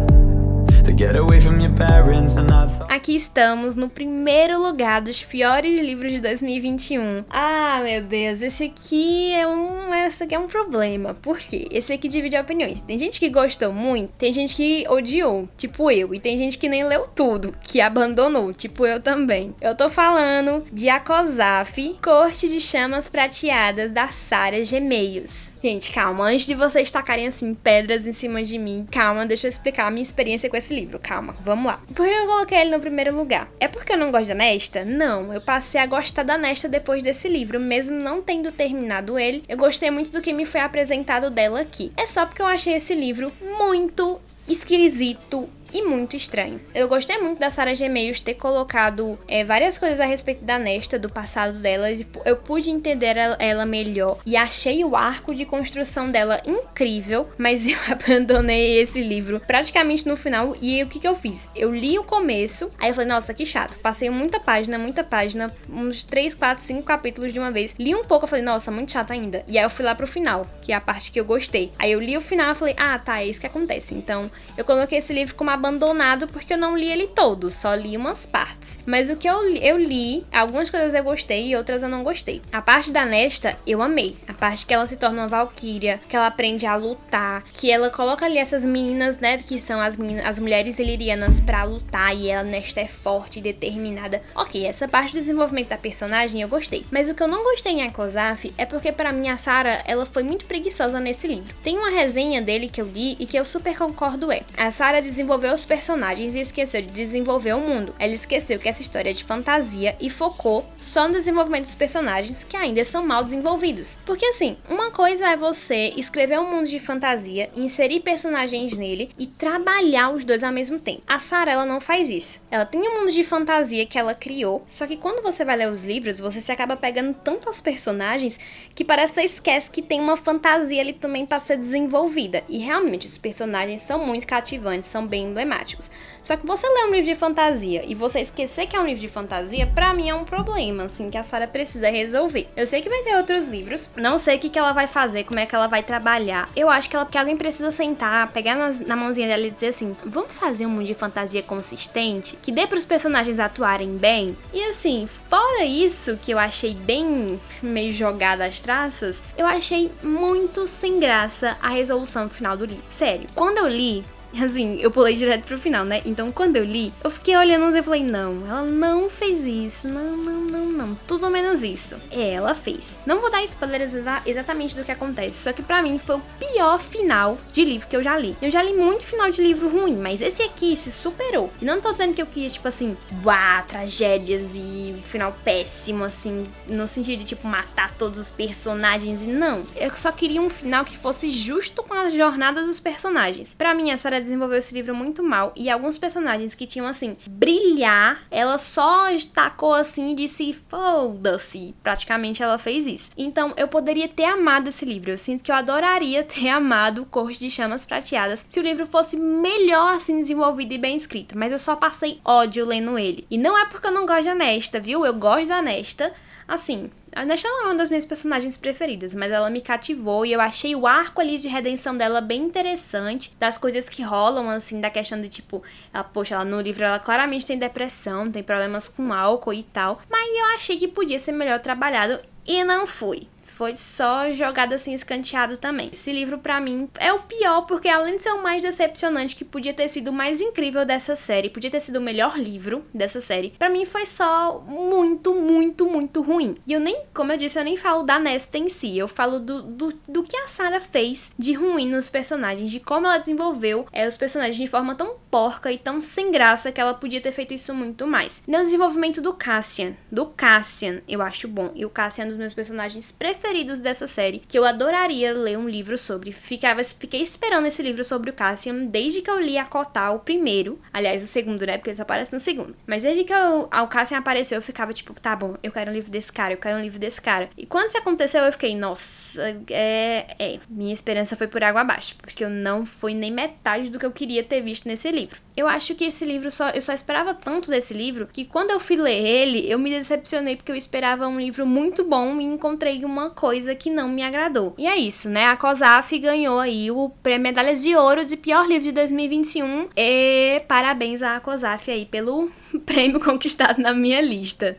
Speaker 1: Aqui estamos no primeiro lugar dos piores livros de 2021. Ah, meu Deus, esse aqui é um, esse aqui é um problema. Por quê? Esse aqui divide opiniões. Tem gente que gostou muito, tem gente que odiou, tipo eu, e tem gente que nem leu tudo, que abandonou, tipo eu também. Eu tô falando de Akozaf, Corte de Chamas Prateadas da Sara Gemeios. Gente, calma, antes de vocês tacarem assim pedras em cima de mim, calma, deixa eu explicar a minha experiência com esse livro. Calma, vamos lá. Por que eu coloquei ele no primeiro lugar? É porque eu não gosto da Nesta? Não, eu passei a gostar da Nesta depois desse livro, mesmo não tendo terminado ele. Eu gostei muito do que me foi apresentado dela aqui. É só porque eu achei esse livro muito esquisito, e muito estranho. Eu gostei muito da Sarah Gemeios ter colocado é, várias coisas a respeito da Nesta, do passado dela. Tipo, eu pude entender ela melhor e achei o arco de construção dela incrível, mas eu abandonei esse livro praticamente no final. E o que, que eu fiz? Eu li o começo, aí eu falei, nossa, que chato. Passei muita página, muita página, uns 3, 4, 5 capítulos de uma vez. Li um pouco, eu falei, nossa, muito chato ainda. E aí eu fui lá pro final, que é a parte que eu gostei. Aí eu li o final e falei, ah, tá, é isso que acontece. Então eu coloquei esse livro como abandonado porque eu não li ele todo, só li umas partes. Mas o que eu li, eu li, algumas coisas eu gostei e outras eu não gostei. A parte da Nesta, eu amei. A parte que ela se torna uma valquíria, que ela aprende a lutar, que ela coloca ali essas meninas, né, que são as meninas, as mulheres ilirianas para lutar e ela Nesta é forte e determinada. OK, essa parte do desenvolvimento da personagem eu gostei. Mas o que eu não gostei em Akozaf é porque para mim a Sarah, ela foi muito preguiçosa nesse livro. Tem uma resenha dele que eu li e que eu super concordo é. A Sarah desenvolveu os personagens e esqueceu de desenvolver o mundo. Ela esqueceu que essa história é de fantasia e focou só no desenvolvimento dos personagens que ainda são mal desenvolvidos. Porque assim, uma coisa é você escrever um mundo de fantasia, inserir personagens nele e trabalhar os dois ao mesmo tempo. A Sarah ela não faz isso. Ela tem um mundo de fantasia que ela criou, só que quando você vai ler os livros, você se acaba pegando tanto aos personagens que parece que você esquece que tem uma fantasia ali também para ser desenvolvida. E realmente os personagens são muito cativantes, são bem emblemáticos. Só que você ler um livro de fantasia e você esquecer que é um livro de fantasia, para mim é um problema, assim, que a Sarah precisa resolver. Eu sei que vai ter outros livros, não sei o que, que ela vai fazer, como é que ela vai trabalhar. Eu acho que, ela, que alguém precisa sentar, pegar nas, na mãozinha dela e dizer assim: vamos fazer um mundo de fantasia consistente, que dê para os personagens atuarem bem. E assim, fora isso, que eu achei bem meio jogada as traças, eu achei muito sem graça a resolução final do livro. Sério, quando eu li, Assim, eu pulei direto pro final, né? Então quando eu li, eu fiquei olhando e falei, não, ela não fez isso, não, não, não, não. Tudo menos isso. Ela fez. Não vou dar spoilers exatamente do que acontece, só que para mim foi o pior final de livro que eu já li. Eu já li muito final de livro ruim, mas esse aqui se superou. E não tô dizendo que eu queria, tipo assim, uau, tragédias e um final péssimo, assim, no sentido de, tipo, matar todos os personagens. E não. Eu só queria um final que fosse justo com as jornadas dos personagens. Para mim, essa era desenvolveu esse livro muito mal e alguns personagens que tinham assim brilhar, ela só tacou assim e disse foda-se. Praticamente ela fez isso. Então eu poderia ter amado esse livro. Eu sinto que eu adoraria ter amado Corte de Chamas Prateadas se o livro fosse melhor assim desenvolvido e bem escrito, mas eu só passei ódio lendo ele. E não é porque eu não gosto da Nesta, viu? Eu gosto da Nesta. Assim, a Nesha não é uma das minhas personagens preferidas, mas ela me cativou e eu achei o arco ali de redenção dela bem interessante, das coisas que rolam, assim, da questão de tipo, ela, poxa, ela no livro ela claramente tem depressão, tem problemas com álcool e tal, mas eu achei que podia ser melhor trabalhado e não foi foi só jogado assim escanteado também. Esse livro para mim é o pior porque além de ser o mais decepcionante que podia ter sido o mais incrível dessa série, podia ter sido o melhor livro dessa série, para mim foi só muito, muito, muito ruim. E eu nem, como eu disse, eu nem falo da Nesta em si, eu falo do, do, do que a Sarah fez de ruim nos personagens, de como ela desenvolveu é, os personagens de forma tão porca e tão sem graça que ela podia ter feito isso muito mais. No desenvolvimento do Cassian, do Cassian, eu acho bom. E o Cassian é um dos meus personagens preferidos dessa série, que eu adoraria ler um livro sobre. Ficava, fiquei esperando esse livro sobre o Cassian desde que eu li a Kotal, o primeiro. Aliás, o segundo, né? Porque ele só aparece no segundo. Mas desde que eu, o Cassian apareceu, eu ficava tipo, tá bom, eu quero um livro desse cara, eu quero um livro desse cara. E quando isso aconteceu, eu fiquei, nossa, é. é minha esperança foi por água abaixo. Porque eu não fui nem metade do que eu queria ter visto nesse livro. Eu acho que esse livro só. Eu só esperava tanto desse livro que quando eu fui ler ele, eu me decepcionei porque eu esperava um livro muito bom e encontrei uma coisa que não me agradou. E é isso, né? A COSAF ganhou aí o prêmio Medalhas de Ouro de pior livro de 2021. E parabéns à COSAF aí pelo prêmio conquistado na minha lista.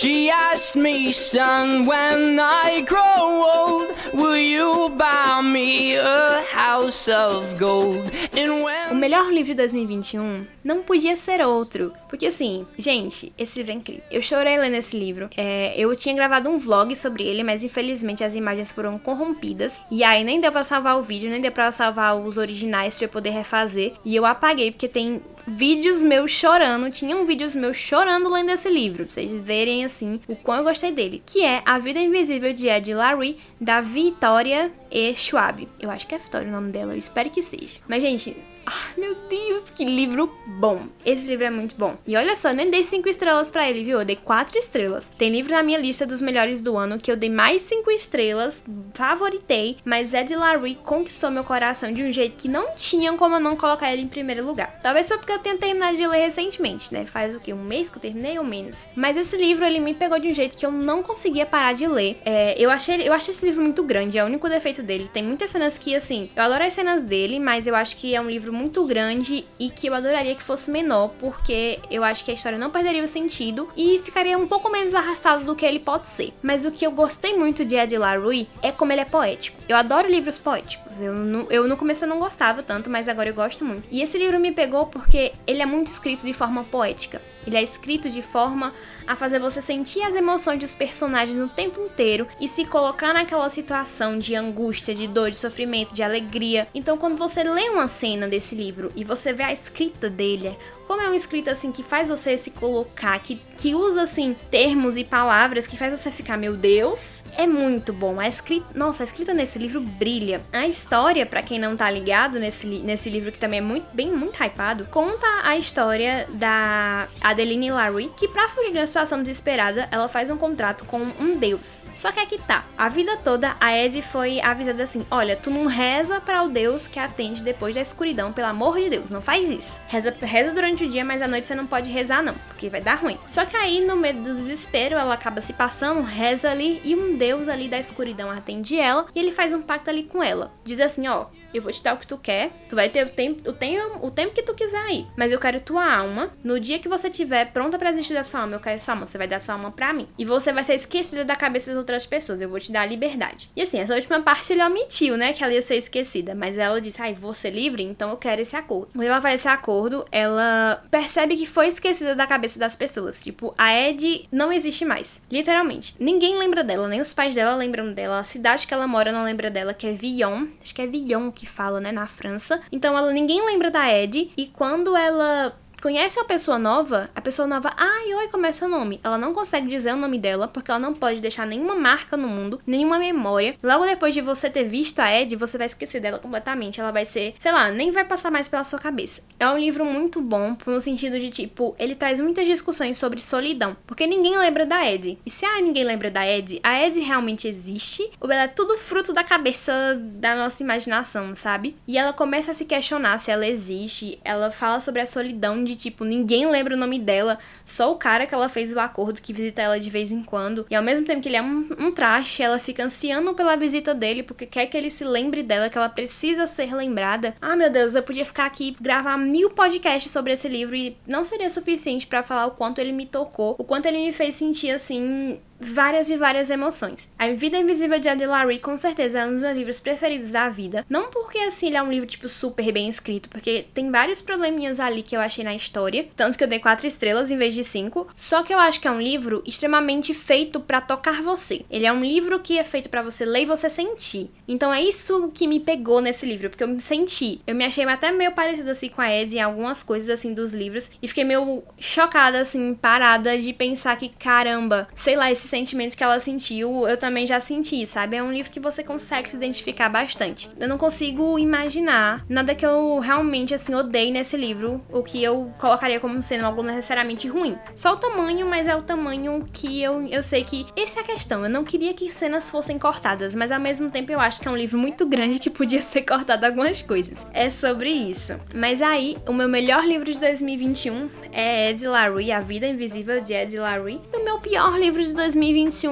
Speaker 1: She asked me, son, when I grow old, will you buy me a house of gold? And when... O melhor livro de 2021 não podia ser outro. Porque assim, gente, esse livro é incrível. Eu chorei lendo esse livro. É, eu tinha gravado um vlog sobre ele, mas infelizmente as imagens foram corrompidas. E aí nem deu pra salvar o vídeo, nem deu pra salvar os originais pra eu poder refazer. E eu apaguei, porque tem vídeos meus chorando. Tinham vídeos meus chorando lendo esse livro. Pra vocês verem, assim, o quão eu gostei dele. Que é A Vida Invisível de Ed Larry, da Vitória E. Schwab. Eu acho que é Vitória o nome dela. Eu espero que seja. Mas, gente, Ai, meu Deus, que livro bom. Esse livro é muito bom. E olha só, nem dei 5 estrelas para ele, viu? Eu dei 4 estrelas. Tem livro na minha lista dos melhores do ano que eu dei mais 5 estrelas, favoritei, mas Ed Larry conquistou meu coração de um jeito que não tinha como eu não colocar ele em primeiro lugar. Talvez só porque eu tenha terminado de ler recentemente, né? Faz o que? Um mês que eu terminei ou menos. Mas esse livro, ele me pegou de um jeito que eu não conseguia parar de ler. É, eu, achei, eu achei esse livro muito grande, é o único defeito dele. Tem muitas cenas que, assim, eu adoro as cenas dele, mas eu acho que é um livro muito grande e que eu adoraria que fosse menor, porque eu acho que a história não perderia o sentido e ficaria um pouco menos arrastado do que ele pode ser. Mas o que eu gostei muito de Ed LaRue é como ele é poético. Eu adoro livros poéticos. Eu no, eu no começo eu não gostava tanto, mas agora eu gosto muito. E esse livro me pegou porque ele é muito escrito de forma poética. Ele é escrito de forma a fazer você sentir as emoções dos personagens o tempo inteiro e se colocar naquela situação de angústia, de dor, de sofrimento, de alegria. Então, quando você lê uma cena desse livro e você vê a escrita dele, como é uma escrita assim que faz você se colocar, que, que usa assim termos e palavras que faz você ficar, meu Deus, é muito bom. A escrita, nossa, a escrita nesse livro brilha. A história, para quem não tá ligado nesse, nesse livro que também é muito bem muito hypado, conta a história da Adeline Larry, que para fugir de uma situação desesperada, ela faz um contrato com um deus. Só que aqui tá. A vida toda a Ed foi avisada assim: "Olha, tu não reza para o deus que atende depois da escuridão, pelo amor de Deus, não faz isso. Reza, reza durante o dia, mas à noite você não pode rezar, não, porque vai dar ruim. Só que aí, no meio do desespero, ela acaba se passando, reza ali, e um deus ali da escuridão atende ela, e ele faz um pacto ali com ela. Diz assim: ó, eu vou te dar o que tu quer, tu vai ter o tempo, o tempo, o tempo que tu quiser aí. Mas eu quero tua alma. No dia que você estiver pronta para desistir da sua alma, eu quero sua alma. Você vai dar sua alma pra mim. E você vai ser esquecida da cabeça das outras pessoas. Eu vou te dar a liberdade. E assim, essa última parte ele omitiu, né? Que ela ia ser esquecida. Mas ela disse, ai, ser livre, então eu quero esse acordo. Quando ela faz esse acordo, ela percebe que foi esquecida da cabeça das pessoas. Tipo, a Ed não existe mais. Literalmente. Ninguém lembra dela, nem os pais dela lembram dela. A cidade que ela mora não lembra dela, que é Villon. Acho que é Villon que fala, né, na França. Então ela ninguém lembra da Ed e quando ela conhece uma pessoa nova, a pessoa nova, ai, oi, como é seu nome? Ela não consegue dizer o nome dela porque ela não pode deixar nenhuma marca no mundo, nenhuma memória. Logo depois de você ter visto a Ed, você vai esquecer dela completamente. Ela vai ser, sei lá, nem vai passar mais pela sua cabeça. É um livro muito bom no sentido de tipo, ele traz muitas discussões sobre solidão, porque ninguém lembra da Ed. E se ah, ninguém lembra da Ed, a Ed realmente existe ou ela é tudo fruto da cabeça da nossa imaginação, sabe? E ela começa a se questionar se ela existe. Ela fala sobre a solidão de tipo, ninguém lembra o nome dela, só o cara que ela fez o acordo que visita ela de vez em quando. E ao mesmo tempo que ele é um, um traste, ela fica ansiando pela visita dele, porque quer que ele se lembre dela, que ela precisa ser lembrada. Ah, meu Deus, eu podia ficar aqui gravar mil podcasts sobre esse livro e não seria suficiente para falar o quanto ele me tocou, o quanto ele me fez sentir assim várias e várias emoções. A Vida Invisível de Adelarry com certeza é um dos meus livros preferidos da vida. Não porque assim ele é um livro tipo super bem escrito, porque tem vários probleminhas ali que eu achei na história, tanto que eu dei quatro estrelas em vez de cinco. Só que eu acho que é um livro extremamente feito para tocar você. Ele é um livro que é feito para você ler e você sentir. Então é isso que me pegou nesse livro, porque eu me senti. Eu me achei até meio parecido assim com a Ed em algumas coisas assim dos livros e fiquei meio chocada assim, parada de pensar que caramba, sei lá, esse sentimento que ela sentiu, eu também já senti, sabe? É um livro que você consegue se identificar bastante. Eu não consigo imaginar nada que eu realmente, assim, odeie nesse livro, o que eu colocaria como sendo algo necessariamente ruim. Só o tamanho, mas é o tamanho que eu, eu sei que. Essa é a questão. Eu não queria que cenas fossem cortadas, mas ao mesmo tempo eu acho que é um livro muito grande que podia ser cortado algumas coisas. É sobre isso. Mas aí, o meu melhor livro de 2021 é Ed Larry, A Vida Invisível de Ed Larry. E o meu pior livro de 2021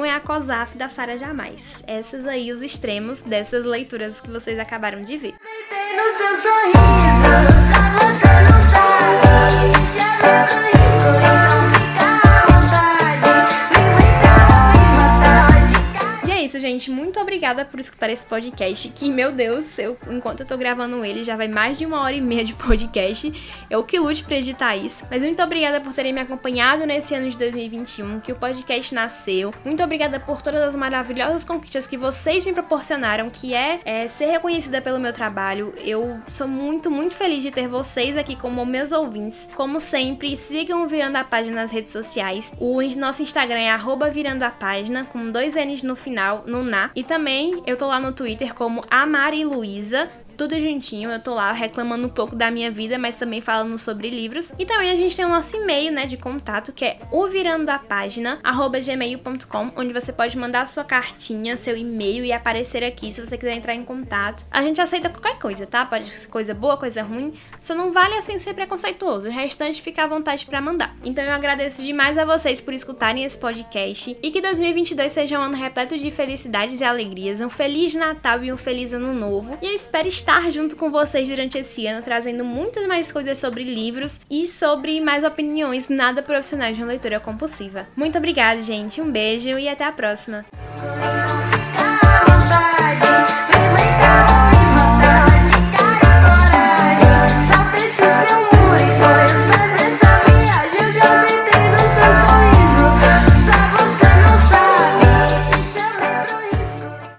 Speaker 1: é A COSAF da Sarah Jamais. Essas aí os extremos dessas leituras que vocês acabaram de ver. Isso, gente. Muito obrigada por escutar esse podcast. Que, meu Deus, eu, enquanto eu tô gravando ele, já vai mais de uma hora e meia de podcast. Eu que lute pra editar isso. Mas muito obrigada por terem me acompanhado nesse ano de 2021, que o podcast nasceu. Muito obrigada por todas as maravilhosas conquistas que vocês me proporcionaram, que é, é ser reconhecida pelo meu trabalho. Eu sou muito, muito feliz de ter vocês aqui como meus ouvintes. Como sempre, sigam Virando a Página nas redes sociais. O nosso Instagram é virando a página, com dois N's no final no Na. E também eu tô lá no Twitter como a Mari Luiza, tudo juntinho. Eu tô lá reclamando um pouco da minha vida, mas também falando sobre livros. E também a gente tem o nosso e-mail, né, de contato, que é o virando a página gmail.com, onde você pode mandar sua cartinha, seu e-mail e aparecer aqui se você quiser entrar em contato. A gente aceita qualquer coisa, tá? Pode ser coisa boa, coisa ruim. Só não vale assim ser preconceituoso. O restante fica à vontade para mandar. Então eu agradeço demais a vocês por escutarem esse podcast e que 2022 seja um ano repleto de felicidades e alegrias, um feliz Natal e um feliz ano novo. E eu espero estar estar junto com vocês durante esse ano, trazendo muitas mais coisas sobre livros e sobre mais opiniões nada profissionais de uma leitura compulsiva. Muito obrigada, gente. Um beijo e até a próxima.